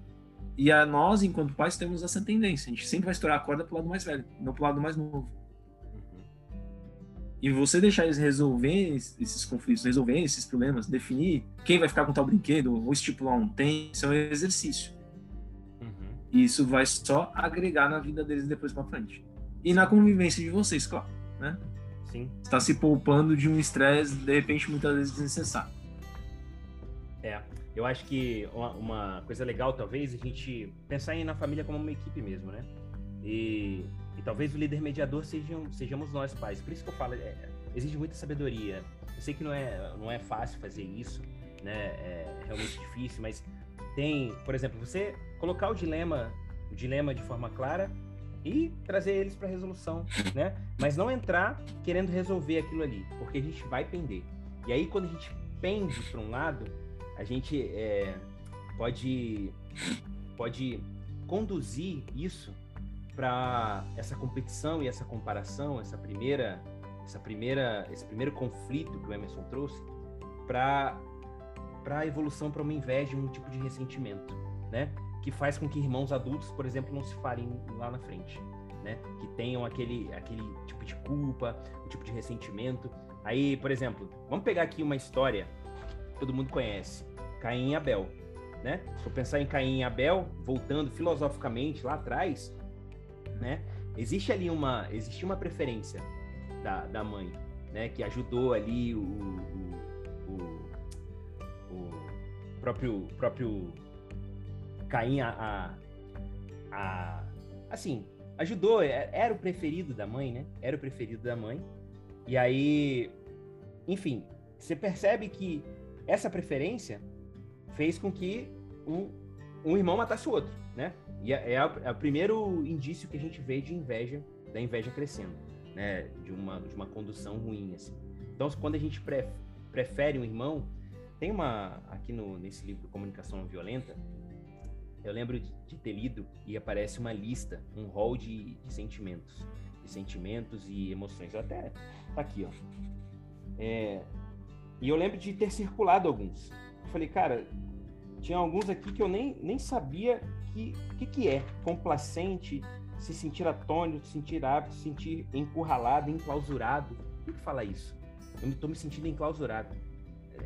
B: E a nós, enquanto pais, temos essa tendência. A gente sempre vai estourar a corda pro lado mais velho, não pro lado mais novo. E você deixar eles resolver esses conflitos, resolver esses problemas, definir quem vai ficar com tal brinquedo, ou estipular um tempo, isso é um exercício. Uhum. E isso vai só agregar na vida deles depois para frente. E na convivência de vocês, claro, né?
A: Sim.
B: Está se poupando de um estresse, de repente, muitas vezes desnecessário.
A: É. Eu acho que uma, uma, coisa legal, talvez, a gente pensar na família como uma equipe mesmo, né? E, e talvez o líder mediador sejam, sejamos nós pais. Por isso que eu falo, é, exige muita sabedoria. Eu sei que não é, não é fácil fazer isso, né? É realmente difícil, mas tem, por exemplo, você colocar o dilema, o dilema de forma clara e trazer eles para resolução, né? Mas não entrar querendo resolver aquilo ali, porque a gente vai pender. E aí quando a gente pende para um lado, a gente é, pode, pode conduzir isso para essa competição e essa comparação, essa primeira, essa primeira, esse primeiro conflito que o Emerson trouxe, para para a evolução para uma inveja, um tipo de ressentimento, né? Que faz com que irmãos adultos, por exemplo, não se falem lá na frente. né? Que tenham aquele, aquele tipo de culpa, um tipo de ressentimento. Aí, por exemplo, vamos pegar aqui uma história todo mundo conhece, Caim e Abel, né? Se eu pensar em Caim e Abel, voltando filosoficamente lá atrás, né? Existe ali uma, existe uma preferência da, da mãe, né? Que ajudou ali o, o, o, o próprio, próprio Caim a, a, a, assim, ajudou, é, era o preferido da mãe, né? Era o preferido da mãe. E aí, enfim, você percebe que essa preferência fez com que um, um irmão matasse o outro, né? E é, é, é, o primeiro indício que a gente vê de inveja, da inveja crescendo, né? De uma, de uma condução ruim, assim. Então, quando a gente pre, prefere um irmão, tem uma, aqui no, nesse livro Comunicação Violenta, eu lembro de, de ter lido e aparece uma lista, um rol de, de, sentimentos, de sentimentos e emoções. Até tá aqui, ó. É, e eu lembro de ter circulado alguns. Eu falei, cara, tinha alguns aqui que eu nem, nem sabia que que, que é complacente, se sentir atônito, sentir hábito, se sentir encurralado, enclausurado. O que fala isso? Eu estou me sentindo enclausurado.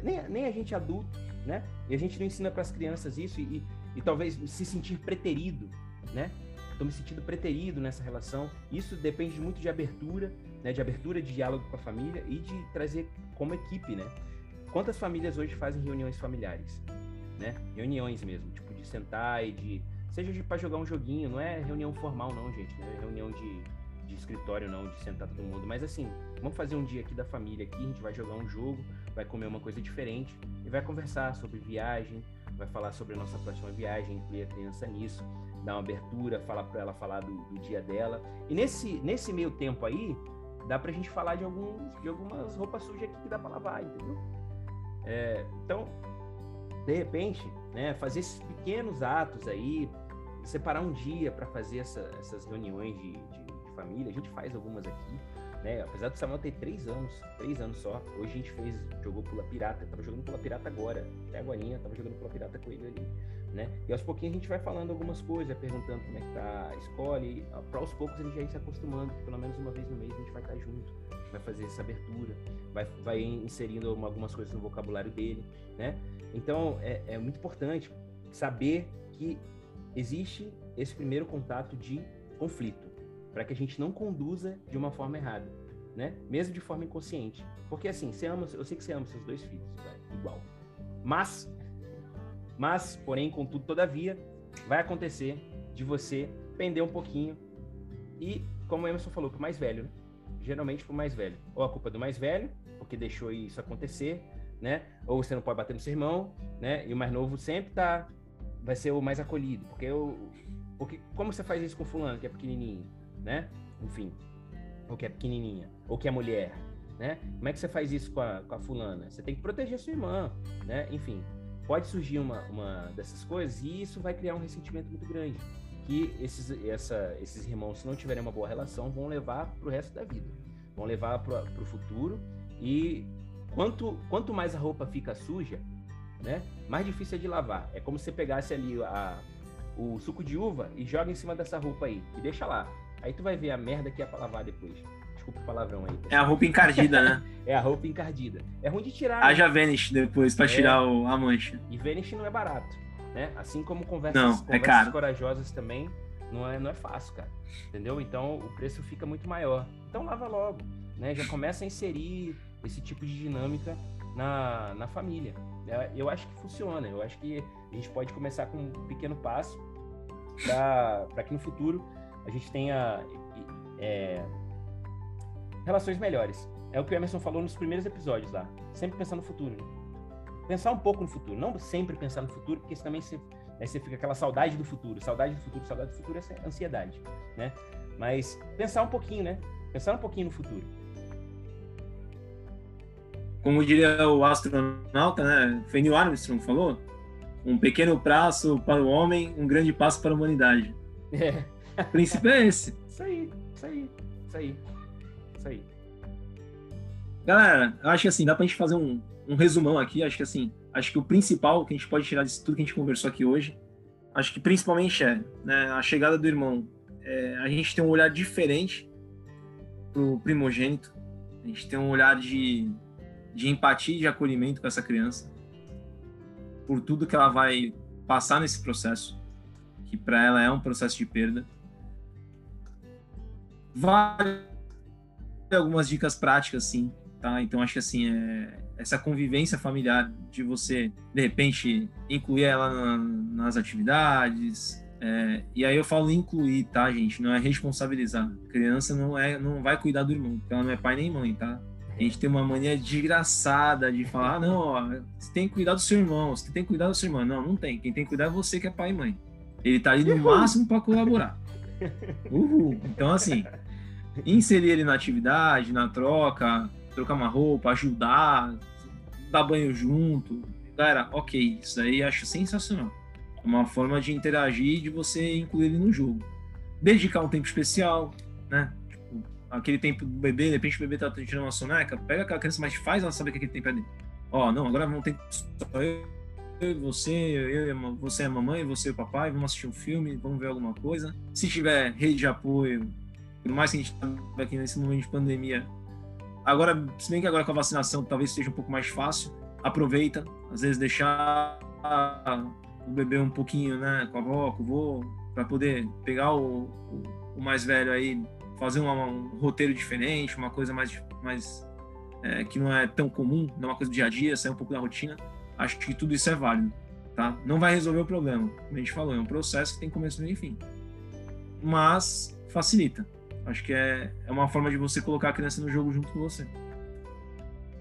A: Nem, nem a gente adulto, né? E a gente não ensina para as crianças isso e, e talvez se sentir preterido, né? Estou me sentindo preterido nessa relação. Isso depende muito de abertura, né? De abertura de diálogo com a família e de trazer como equipe, né? Quantas famílias hoje fazem reuniões familiares? né? Reuniões mesmo, tipo de sentar e de. Seja para jogar um joguinho, não é reunião formal, não, gente, né? É reunião de, de escritório, não, de sentar todo mundo. Mas assim, vamos fazer um dia aqui da família aqui, a gente vai jogar um jogo, vai comer uma coisa diferente e vai conversar sobre viagem, vai falar sobre a nossa próxima viagem, incluir a criança nisso, dar uma abertura, falar para ela falar do, do, dia dela. E nesse, nesse meio tempo aí, dá pra gente falar de, alguns, de algumas roupas sujas aqui que dá pra lavar, entendeu? É, então, de repente, né, fazer esses pequenos atos aí, separar um dia para fazer essa, essas reuniões de, de, de, família. A gente faz algumas aqui, né? Apesar do Samuel ter três anos, três anos só, hoje a gente fez, jogou Pula Pirata. tava jogando Pula Pirata agora, até agora, tava jogando Pula Pirata com ele ali, né? E aos pouquinhos a gente vai falando algumas coisas, perguntando como é que tá a escola, e aos poucos a gente ir se acostumando, que pelo menos uma vez no mês a gente vai estar junto, vai fazer essa abertura, vai, vai inserindo algumas coisas no vocabulário dele, né? Então, é, é muito importante saber que existe esse primeiro contato de conflito, para que a gente não conduza de uma forma errada, né? Mesmo de forma inconsciente. Porque assim, você ama, eu sei que você ama seus dois filhos, igual. Mas, mas, porém, contudo, todavia, vai acontecer de você pender um pouquinho e, como o Emerson falou, pro mais velho, né? Geralmente pro mais velho. Ou a culpa é do mais velho, porque deixou isso acontecer, né? Ou você não pode bater no seu irmão, né? E o mais novo sempre tá vai ser o mais acolhido, porque eu porque como você faz isso com fulano que é pequenininho, né? Enfim, ou que é pequenininha, ou que é mulher, né? Como é que você faz isso com a, com a fulana? Você tem que proteger sua irmã, né? Enfim, pode surgir uma, uma dessas coisas e isso vai criar um ressentimento muito grande que esses, essa, esses irmãos, se não tiverem uma boa relação, vão levar para o resto da vida, vão levar para o futuro e Quanto, quanto mais a roupa fica suja, né, mais difícil é de lavar. É como se você pegasse ali a, o suco de uva e joga em cima dessa roupa aí e deixa lá. Aí tu vai ver a merda que é pra lavar depois. Desculpa o palavrão aí.
B: É a roupa encardida, né?
A: é a roupa encardida. É ruim de tirar.
B: Haja né? Vanish depois pra é... tirar o, a mancha.
A: E Vanish não é barato, né? Assim como conversas,
B: não,
A: é conversas
B: é
A: corajosas também, não é, não é fácil, cara. Entendeu? Então o preço fica muito maior. Então lava logo, né? Já começa a inserir esse tipo de dinâmica na, na família. É, eu acho que funciona, eu acho que a gente pode começar com um pequeno passo para que no futuro a gente tenha é, relações melhores. É o que o Emerson falou nos primeiros episódios lá. Sempre pensar no futuro. Né? Pensar um pouco no futuro. Não sempre pensar no futuro, porque também você, né, você fica aquela saudade do futuro. Saudade do futuro, saudade do futuro é ansiedade, né? Mas pensar um pouquinho, né? Pensar um pouquinho no futuro
B: como diria o astronauta, né, Neil Armstrong falou, um pequeno passo para o homem, um grande passo para a humanidade. É. O princípio é esse.
A: Isso isso aí, isso aí, isso aí.
B: Galera, eu acho que assim, dá pra gente fazer um, um resumão aqui, acho que assim, acho que o principal que a gente pode tirar disso tudo que a gente conversou aqui hoje, acho que principalmente é né, a chegada do irmão é, a gente tem um olhar diferente pro primogênito. A gente tem um olhar de, de empatia e de acolhimento com essa criança por tudo que ela vai passar nesse processo, que para ela é um processo de perda. Vale algumas dicas práticas, sim, tá? Então acho que assim é essa convivência familiar de você de repente incluir ela na, nas atividades. É, e aí eu falo incluir, tá, gente? Não é responsabilizar. A criança não é, não vai cuidar do irmão, porque ela não é pai nem mãe, tá? A gente tem uma mania desgraçada de falar, ah, não, ó, você tem que cuidar do seu irmão, você tem que cuidar do seu irmão. Não, não tem. Quem tem que cuidar é você que é pai e mãe. Ele tá ali no máximo para colaborar. Uhul. Então, assim, inserir ele na atividade, na troca, trocar uma roupa, ajudar, dar banho junto. Galera, ok, isso aí acho sensacional. É uma forma de interagir, de você incluir ele no jogo. Dedicar um tempo especial, né? Tipo, aquele tempo do bebê, de repente o bebê tá tirando uma soneca, pega aquela criança, mas faz ela saber que aquele tempo é dele. Ó, não, agora vamos ter só eu, eu você, eu, você é a mamãe, você é o papai, vamos assistir um filme, vamos ver alguma coisa. Se tiver rede de apoio, por mais que a gente tá aqui nesse momento de pandemia, Agora, se bem que agora com a vacinação talvez seja um pouco mais fácil, aproveita, às vezes deixar o bebê um pouquinho, né, com a avó, com o vô, para poder pegar o, o, o, mais velho aí, fazer um, um, roteiro diferente, uma coisa mais, mais é, que não é tão comum, não é uma coisa do dia a dia, sair um pouco da rotina. Acho que tudo isso é válido, tá? Não vai resolver o problema, como a gente falou, é um processo que tem começo, meio e fim. Mas facilita Acho que é, é uma forma de você colocar a criança no jogo junto com você.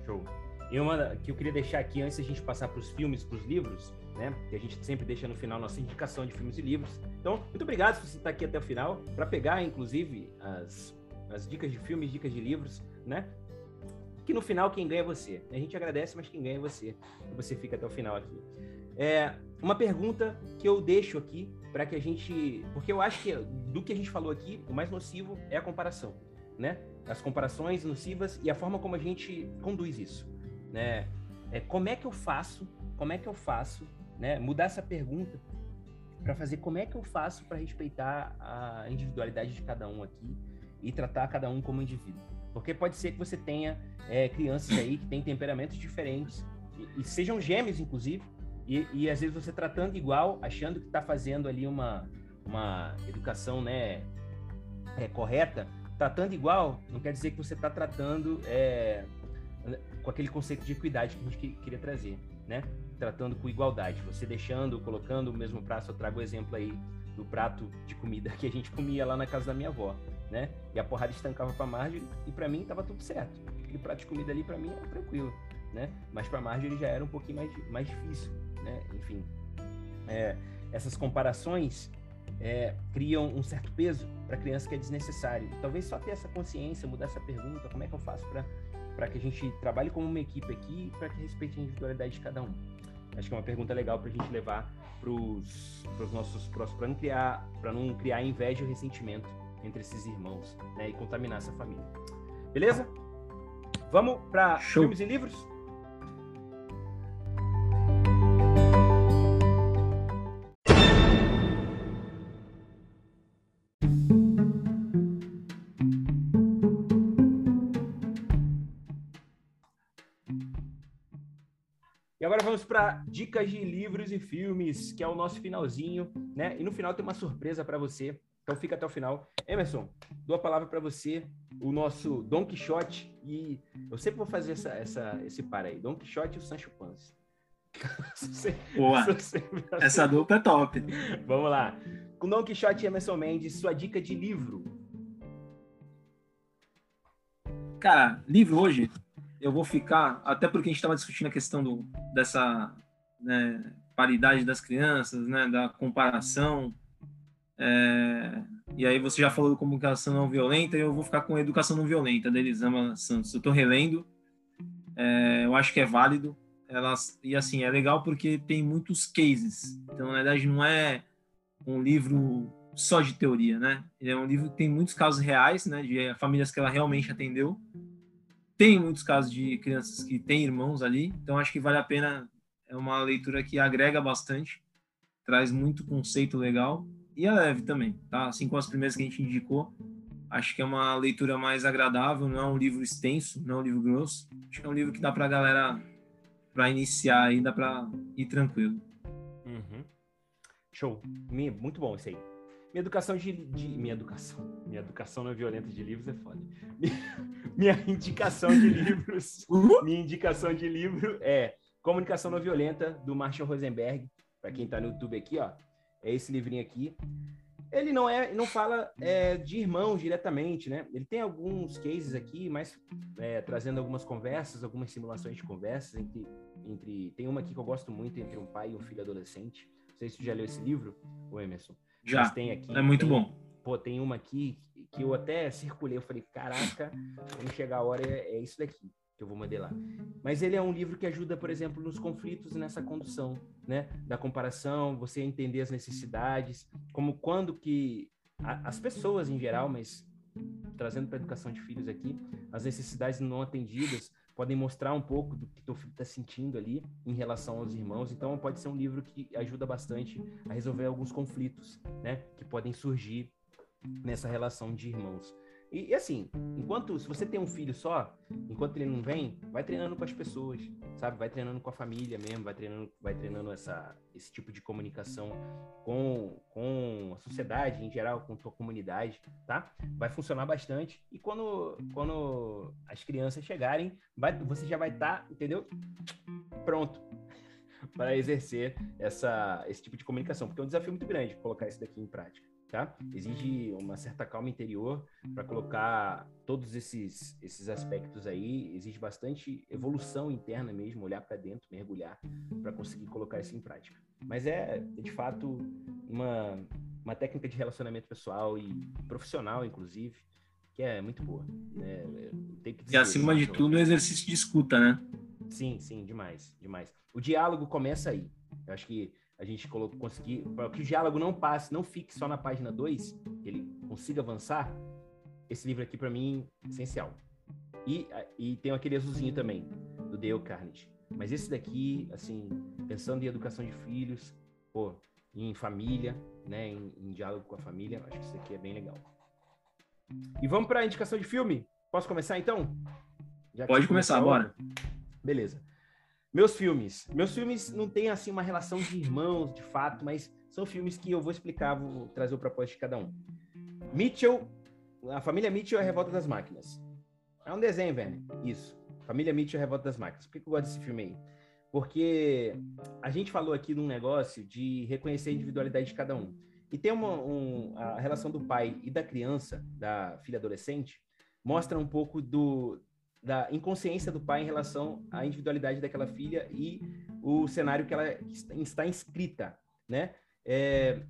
A: Show. E uma que eu queria deixar aqui antes da gente passar para os filmes, para os livros, né? Que a gente sempre deixa no final nossa indicação de filmes e livros. Então, muito obrigado por você estar aqui até o final para pegar, inclusive, as, as dicas de filmes, dicas de livros, né? Que no final quem ganha é você. A gente agradece, mas quem ganha é você. Você fica até o final aqui. É, uma pergunta que eu deixo aqui para que a gente. Porque eu acho que do que a gente falou aqui, o mais nocivo é a comparação, né? As comparações nocivas e a forma como a gente conduz isso, né? É, como é que eu faço? Como é que eu faço? Né? Mudar essa pergunta para fazer como é que eu faço para respeitar a individualidade de cada um aqui e tratar cada um como indivíduo. Porque pode ser que você tenha é, crianças aí que têm temperamentos diferentes e, e sejam gêmeos, inclusive, e, e às vezes você tratando igual, achando que está fazendo ali uma, uma educação né, é, correta, tratando igual, não quer dizer que você está tratando é, com aquele conceito de equidade que a gente queria trazer, né? Tratando com igualdade. Você deixando, colocando o mesmo prato, eu trago o exemplo aí do prato de comida que a gente comia lá na casa da minha avó, né? E a porrada estancava para Marjorie e para mim tava tudo certo. Aquele prato de comida ali para mim era tranquilo, né? Mas para Marjorie já era um pouquinho mais, mais difícil né? Enfim, é, essas comparações é, criam um certo peso para a criança que é desnecessário. Talvez só ter essa consciência, mudar essa pergunta, como é que eu faço para que a gente trabalhe como uma equipe aqui para que respeite a individualidade de cada um? Acho que é uma pergunta legal para a gente levar para os nossos próximos, para não criar, para não criar inveja e ressentimento entre esses irmãos, né, e contaminar essa família. Beleza? Vamos para filmes e livros? Agora vamos para dicas de livros e filmes, que é o nosso finalzinho, né? E no final tem uma surpresa para você. Então fica até o final. Emerson, dou a palavra para você, o nosso Don Quixote e eu sempre vou fazer essa, essa esse par aí, Don Quixote e o Sancho Panza.
B: Boa. Essa dupla é top.
A: Vamos lá. Com Don Quixote e Emerson Mendes, sua dica de livro.
B: Cara, livro hoje, eu vou ficar, até porque a gente estava discutindo a questão do, dessa né, paridade das crianças, né, da comparação. É, e aí você já falou de comunicação não violenta, e eu vou ficar com a educação não violenta da Elisama Santos. Eu estou relendo, é, eu acho que é válido. Elas, e assim, é legal porque tem muitos cases. Então, na verdade, não é um livro só de teoria, né? Ele é um livro que tem muitos casos reais, né, de famílias que ela realmente atendeu tem muitos casos de crianças que têm irmãos ali, então acho que vale a pena. É uma leitura que agrega bastante, traz muito conceito legal e é leve também, tá? Assim como as primeiras que a gente indicou. Acho que é uma leitura mais agradável, não é um livro extenso, não é um livro grosso. Acho que é um livro que dá pra galera, pra iniciar aí, dá pra ir tranquilo.
A: Uhum. Show. Muito bom isso aí. Minha educação de, de, Minha educação. Minha educação não é violenta de livros é foda. Minha, minha indicação de livros. minha indicação de livro é Comunicação Não Violenta, do Marshall Rosenberg. Para quem tá no YouTube aqui, ó. É esse livrinho aqui. Ele não é, não fala é, de irmãos diretamente, né? Ele tem alguns cases aqui, mas é, trazendo algumas conversas, algumas simulações de conversas entre, entre. Tem uma aqui que eu gosto muito entre um pai e um filho adolescente. Não sei se tu já leu esse livro, o Emerson.
B: Já. Mas tem aqui. É muito
A: tem,
B: bom.
A: Pô, tem uma aqui que eu até circulei. Eu falei, caraca, quando chegar a hora é, é isso daqui que eu vou modelar. Mas ele é um livro que ajuda, por exemplo, nos conflitos nessa condução, né? Da comparação, você entender as necessidades, como quando que a, as pessoas em geral, mas trazendo para a educação de filhos aqui, as necessidades não atendidas podem mostrar um pouco do que teu filho está sentindo ali em relação aos irmãos. Então, pode ser um livro que ajuda bastante a resolver alguns conflitos, né? Que podem surgir nessa relação de irmãos. E, e, assim, enquanto se você tem um filho só, enquanto ele não vem, vai treinando com as pessoas, sabe? Vai treinando com a família mesmo, vai treinando, vai treinando essa, esse tipo de comunicação com, com a sociedade em geral, com tua comunidade, tá? Vai funcionar bastante. E quando, quando as crianças chegarem, vai, você já vai estar, tá, entendeu? Pronto para exercer essa, esse tipo de comunicação, porque é um desafio muito grande colocar isso daqui em prática tá? Exige uma certa calma interior para colocar todos esses, esses aspectos aí. Exige bastante evolução interna mesmo, olhar para dentro, mergulhar, para conseguir colocar isso em prática. Mas é, de fato, uma, uma técnica de relacionamento pessoal e profissional, inclusive, que é muito boa. Né?
B: E acima de tudo, o exercício de escuta, né?
A: Sim, sim, demais, demais. O diálogo começa aí. Eu acho que a gente conseguir, para que o diálogo não passe, não fique só na página 2, que ele consiga avançar, esse livro aqui para mim é essencial. E, e tem aquele azulzinho também, do Dale Carnegie. Mas esse daqui, assim, pensando em educação de filhos, pô, em família, né, em, em diálogo com a família, acho que isso aqui é bem legal. E vamos para a indicação de filme? Posso começar então?
B: Pode começar, bora.
A: Beleza. Meus filmes. Meus filmes não têm assim uma relação de irmãos, de fato, mas são filmes que eu vou explicar, vou trazer o propósito de cada um. Mitchell, a família Mitchell é a Revolta das Máquinas. É um desenho, velho. Isso. Família Mitchell é Revolta das Máquinas. Por que eu gosto desse filme aí? Porque a gente falou aqui de um negócio de reconhecer a individualidade de cada um. E tem uma um, a relação do pai e da criança, da filha adolescente, mostra um pouco do, da inconsciência do pai em relação à individualidade daquela filha e o cenário que ela está inscrita, né? É,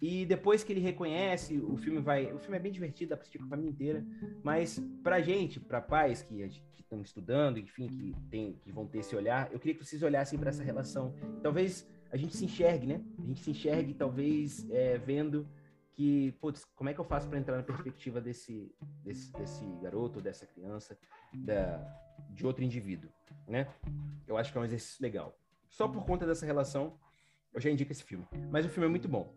A: e depois que ele reconhece, o filme vai, o filme é bem divertido, dá para assistir com a família inteira, mas para gente, para pais que estão estudando, enfim, que tem, que vão ter esse olhar, eu queria que vocês olhassem para essa relação. Talvez a gente se enxergue, né? A gente se enxergue, talvez é, vendo que, putz, como é que eu faço para entrar na perspectiva desse, desse, desse garoto, dessa criança, da, de outro indivíduo, né? Eu acho que é um exercício legal. Só por conta dessa relação, eu já indico esse filme. Mas o filme é muito bom,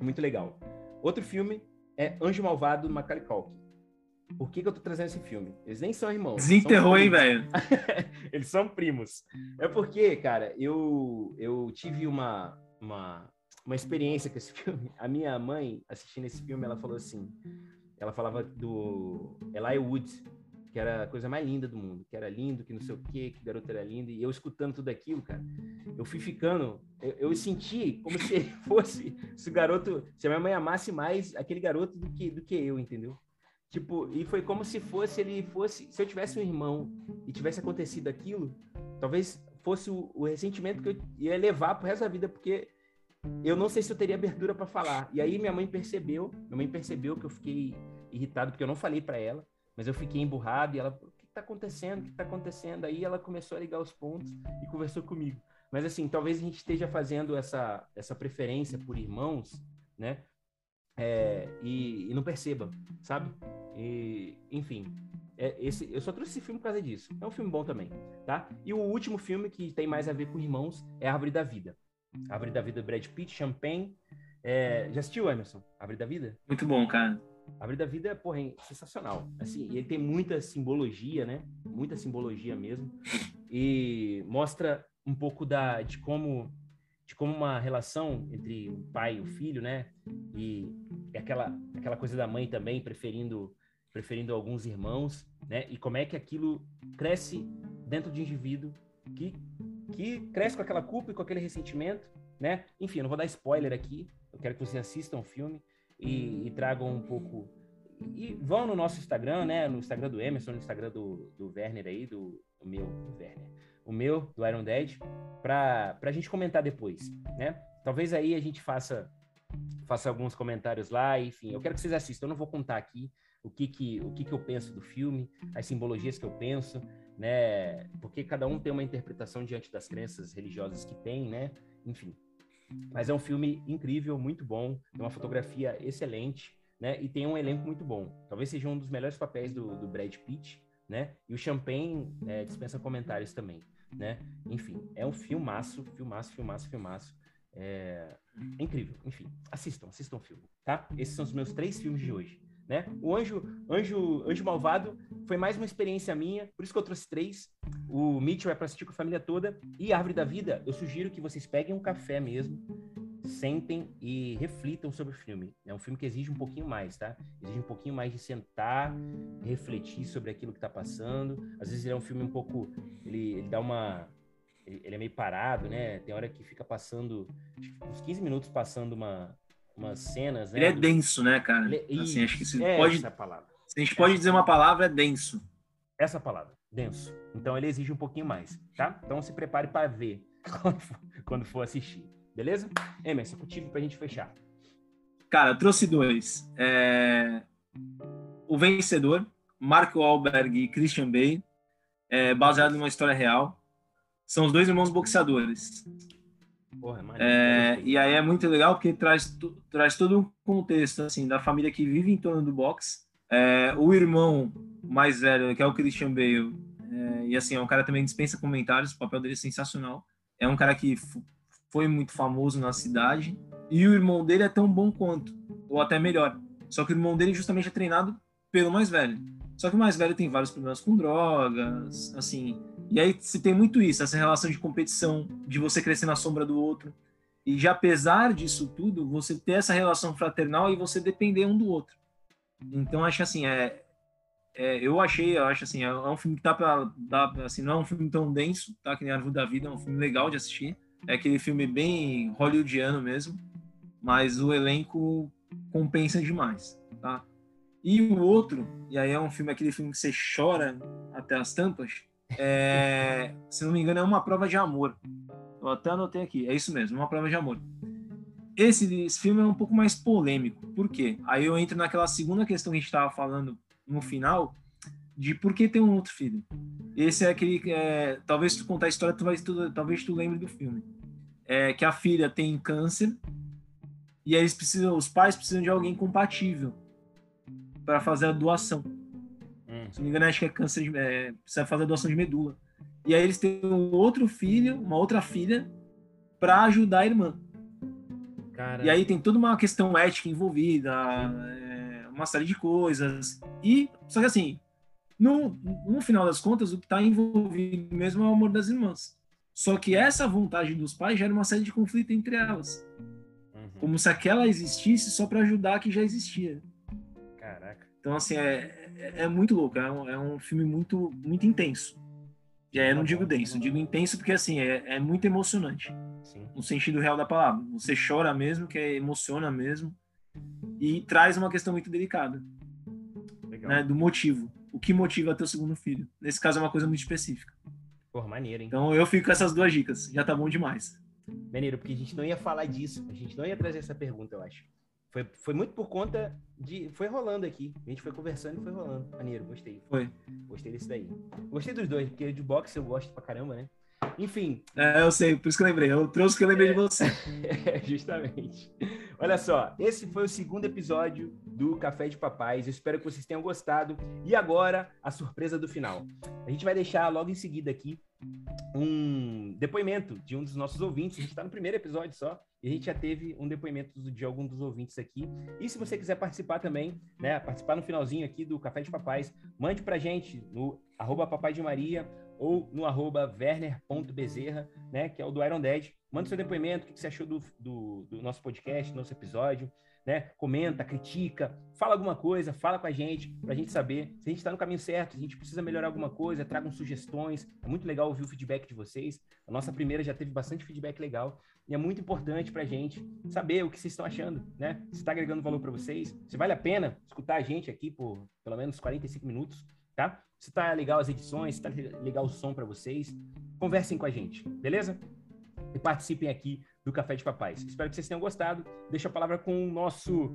A: muito legal. Outro filme é Anjo Malvado, do Macaulay Culkin. Por que, que eu tô trazendo esse filme? Eles nem são irmãos.
B: Desenterrou, hein, velho?
A: Eles são primos. É porque, cara, eu, eu tive uma, uma, uma experiência com esse filme. A minha mãe, assistindo esse filme, ela falou assim: ela falava do Eli Wood, que era a coisa mais linda do mundo, que era lindo, que não sei o quê, que garoto era lindo. E eu escutando tudo aquilo, cara, eu fui ficando, eu, eu senti como se fosse, se o garoto, se a minha mãe amasse mais aquele garoto do que, do que eu, entendeu? Tipo, e foi como se fosse ele fosse, se eu tivesse um irmão e tivesse acontecido aquilo, talvez fosse o, o ressentimento que eu ia levar pro resto da vida, porque eu não sei se eu teria abertura para falar. E aí minha mãe percebeu, minha mãe percebeu que eu fiquei irritado porque eu não falei para ela, mas eu fiquei emburrado e ela, o que está acontecendo? O que está acontecendo? Aí ela começou a ligar os pontos e conversou comigo. Mas assim, talvez a gente esteja fazendo essa essa preferência por irmãos, né? É, e, e, não perceba, sabe? E, enfim, é, esse, eu só trouxe esse filme por causa disso. É um filme bom também, tá? E o último filme que tem mais a ver com irmãos é Árvore da Vida. Árvore da Vida do Brad Pitt, Champagne. É, já assistiu, Emerson? Abre da Vida?
B: Muito bom, cara.
A: Abre da Vida, porra, é sensacional. Assim, ele tem muita simbologia, né? Muita simbologia mesmo. E mostra um pouco da, de como de como uma relação entre o pai e o filho, né? E aquela aquela coisa da mãe também preferindo preferindo alguns irmãos, né? E como é que aquilo cresce dentro de um indivíduo que que cresce com aquela culpa e com aquele ressentimento, né? Enfim, eu não vou dar spoiler aqui, eu quero que vocês assistam o filme e, e tragam um pouco. E vão no nosso Instagram, né? No Instagram do Emerson, no Instagram do, do Werner aí, do, do meu, do Werner. O meu, do Iron Dead, para a gente comentar depois, né? Talvez aí a gente faça, faça alguns comentários lá, enfim. Eu quero que vocês assistam, eu não vou contar aqui o que que, o que que eu penso do filme, as simbologias que eu penso, né? Porque cada um tem uma interpretação diante das crenças religiosas que tem, né? Enfim, mas é um filme incrível, muito bom, tem uma fotografia excelente, né? E tem um elenco muito bom. Talvez seja um dos melhores papéis do, do Brad Pitt, né? E o Champagne é, dispensa comentários também, né? Enfim, é um filmaço, filmaço, filmaço, filmaço. É... incrível. Enfim, assistam, assistam o filme, tá? Esses são os meus três filmes de hoje né? O Anjo, Anjo, Anjo Malvado foi mais uma experiência minha, por isso que eu trouxe três. O Mitchell é para assistir com a família toda. E Árvore da Vida, eu sugiro que vocês peguem um café mesmo, sentem e reflitam sobre o filme. É um filme que exige um pouquinho mais, tá? Exige um pouquinho mais de sentar, refletir sobre aquilo que está passando. Às vezes ele é um filme um pouco. Ele, ele dá uma. Ele, é meio parado, né? Tem hora que fica passando. uns 15 minutos passando uma, umas cenas.
B: Né? Ele é denso, né, cara?
A: Ele... Assim, acho que se é pode. Essa palavra.
B: Se a gente pode dizer uma palavra, é denso.
A: Essa palavra, denso. Então ele exige um pouquinho mais, tá? Então se prepare para ver quando for, quando for assistir. Beleza? Emerson, contigo pra gente fechar.
B: Cara, eu trouxe dois. É... O Vencedor, Marco Wahlberg e Christian Bale, é baseado numa história real. São os dois irmãos boxeadores. Porra, é, e aí é muito legal porque traz, traz todo um contexto assim da família que vive em torno do boxe. É, o irmão mais velho, que é o Christian Bale, é, e assim, é um cara também dispensa comentários, o papel dele é sensacional. É um cara que foi muito famoso na cidade, e o irmão dele é tão bom quanto, ou até melhor. Só que o irmão dele justamente é treinado pelo mais velho. Só que o mais velho tem vários problemas com drogas, assim, e aí se tem muito isso, essa relação de competição, de você crescer na sombra do outro. E já apesar disso tudo, você ter essa relação fraternal e você depender um do outro. Então acho assim, é, é eu achei, eu acho assim, é, um filme que tá para assim, não é um filme tão denso, tá que nem Árvore da Vida, é um filme legal de assistir. É aquele filme bem hollywoodiano mesmo, mas o elenco compensa demais, tá? E o outro, e aí é um filme aquele filme que você chora até as tampas, é, se não me engano, é uma prova de amor. Eu até anotei aqui, é isso mesmo, uma prova de amor. Esse, esse filme é um pouco mais polêmico. Por quê? Aí eu entro naquela segunda questão que a gente estava falando no final, de por que tem um outro filho. Esse é aquele. É, talvez tu contar a história, tu vai, tu, talvez tu lembre do filme. É que a filha tem câncer e aí eles precisam, os pais precisam de alguém compatível para fazer a doação. Hum. Se não me engano, acho que é câncer de. É, precisa fazer doação de medula. E aí eles têm um outro filho, uma outra filha, para ajudar a irmã. E aí tem toda uma questão ética envolvida, é, uma série de coisas. E, só que assim, no, no final das contas, o que está envolvido mesmo é o amor das irmãs. Só que essa vontade dos pais gera uma série de conflito entre elas. Uhum. Como se aquela existisse só para ajudar a que já existia.
A: Caraca.
B: Então, assim, é, é, é, muito louco, é um, é um, filme muito, muito intenso. Aí eu não digo denso, eu digo intenso porque assim, é, é muito emocionante. Sim. No sentido real da palavra. Você chora mesmo, que é, emociona mesmo. E traz uma questão muito delicada. Né, do motivo. O que motiva teu segundo filho. Nesse caso é uma coisa muito específica.
A: Porra, maneiro, hein?
B: Então eu fico com essas duas dicas. Já tá bom demais.
A: Maneiro, porque a gente não ia falar disso. A gente não ia trazer essa pergunta, eu acho. Foi, foi muito por conta de. Foi rolando aqui. A gente foi conversando e foi rolando. Maneiro, gostei.
B: Foi.
A: Gostei desse daí. Gostei dos dois, porque de boxe eu gosto pra caramba, né? Enfim.
B: É, eu sei, por isso que eu lembrei. Eu trouxe que eu lembrei é, de você.
A: É, justamente. Olha só, esse foi o segundo episódio do Café de Papais. Eu espero que vocês tenham gostado. E agora, a surpresa do final. A gente vai deixar logo em seguida aqui um depoimento de um dos nossos ouvintes. A gente está no primeiro episódio só e a gente já teve um depoimento de algum dos ouvintes aqui. E se você quiser participar também, né, participar no finalzinho aqui do Café de Papais, mande pra gente no arroba papai de Maria ou no arroba werner.bezerra, né, que é o do Iron Dead. Manda seu depoimento, o que você achou do, do, do nosso podcast, nosso episódio, né? Comenta, critica, fala alguma coisa, fala com a gente, para a gente saber se a gente está no caminho certo, se a gente precisa melhorar alguma coisa, tragam sugestões. É muito legal ouvir o feedback de vocês. A nossa primeira já teve bastante feedback legal e é muito importante para a gente saber o que vocês estão achando, né? Se está agregando valor para vocês, se vale a pena escutar a gente aqui por pelo menos 45 minutos, tá? Se tá legal as edições, se tá legal o som para vocês, conversem com a gente, beleza? E participem aqui do Café de Papais. Espero que vocês tenham gostado. Deixa a palavra com o nosso.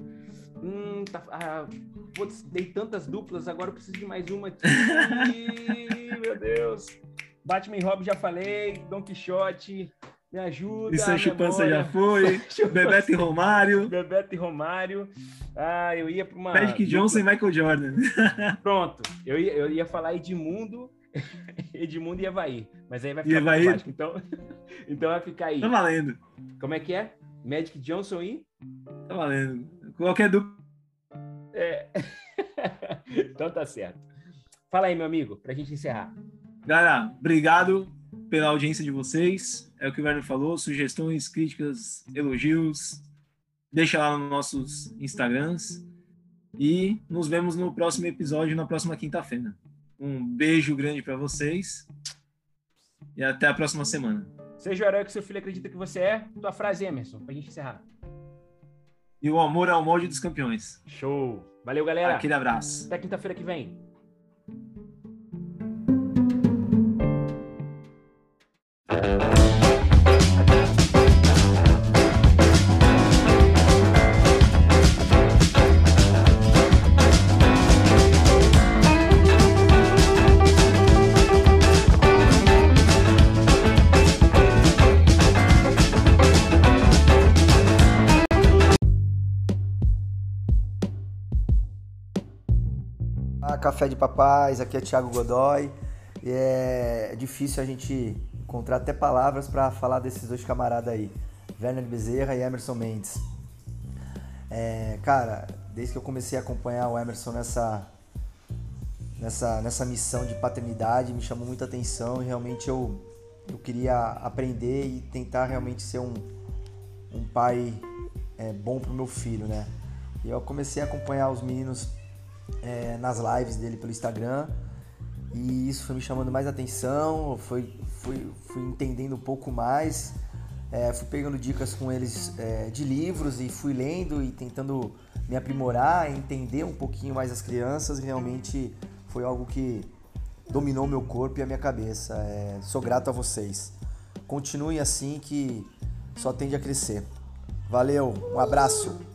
A: Hum, tá... ah, putz, dei tantas duplas, agora eu preciso de mais uma aqui. Meu Deus. Batman e Robin já falei, Don Quixote, me ajuda.
B: E Sancho Pança já foi. Bebeto e Romário.
A: Bebeto e Romário. Ah, eu ia para uma.
B: Magic Johnson e Michael Jordan.
A: Pronto. Eu ia, eu ia falar Edmundo. Edmundo e Evaí. Mas aí vai
B: ficar
A: Evaí... Então, então vai ficar aí.
B: Tá valendo.
A: Como é que é? Magic Johnson e?
B: Tá valendo. Qualquer dupla.
A: É. então tá certo. Fala aí, meu amigo, pra gente encerrar.
B: Galera, obrigado pela audiência de vocês. É o que o Werner falou. Sugestões, críticas, elogios. Deixa lá nos nossos Instagrams. E nos vemos no próximo episódio, na próxima quinta-feira. Um beijo grande para vocês. E até a próxima semana.
A: Seja o herói que seu filho acredita que você é. Tua frase, Emerson, pra gente encerrar.
B: E o amor é o molde dos campeões.
A: Show. Valeu, galera.
B: Aquele abraço.
A: Até quinta-feira que vem.
C: De Papais, aqui é Thiago Godoy. é difícil a gente encontrar até palavras para falar desses dois camaradas aí, Werner Bezerra e Emerson Mendes. É, cara, desde que eu comecei a acompanhar o Emerson nessa, nessa, nessa missão de paternidade, me chamou muita atenção e realmente eu, eu queria aprender e tentar realmente ser um, um pai é, bom para o meu filho, né? E eu comecei a acompanhar os meninos é, nas lives dele pelo Instagram e isso foi me chamando mais atenção, foi, fui, fui entendendo um pouco mais, é, fui pegando dicas com eles é, de livros e fui lendo e tentando me aprimorar, entender um pouquinho mais as crianças. Realmente foi algo que dominou meu corpo e a minha cabeça. É, sou grato a vocês. Continuem assim que só tende a crescer. Valeu, um abraço.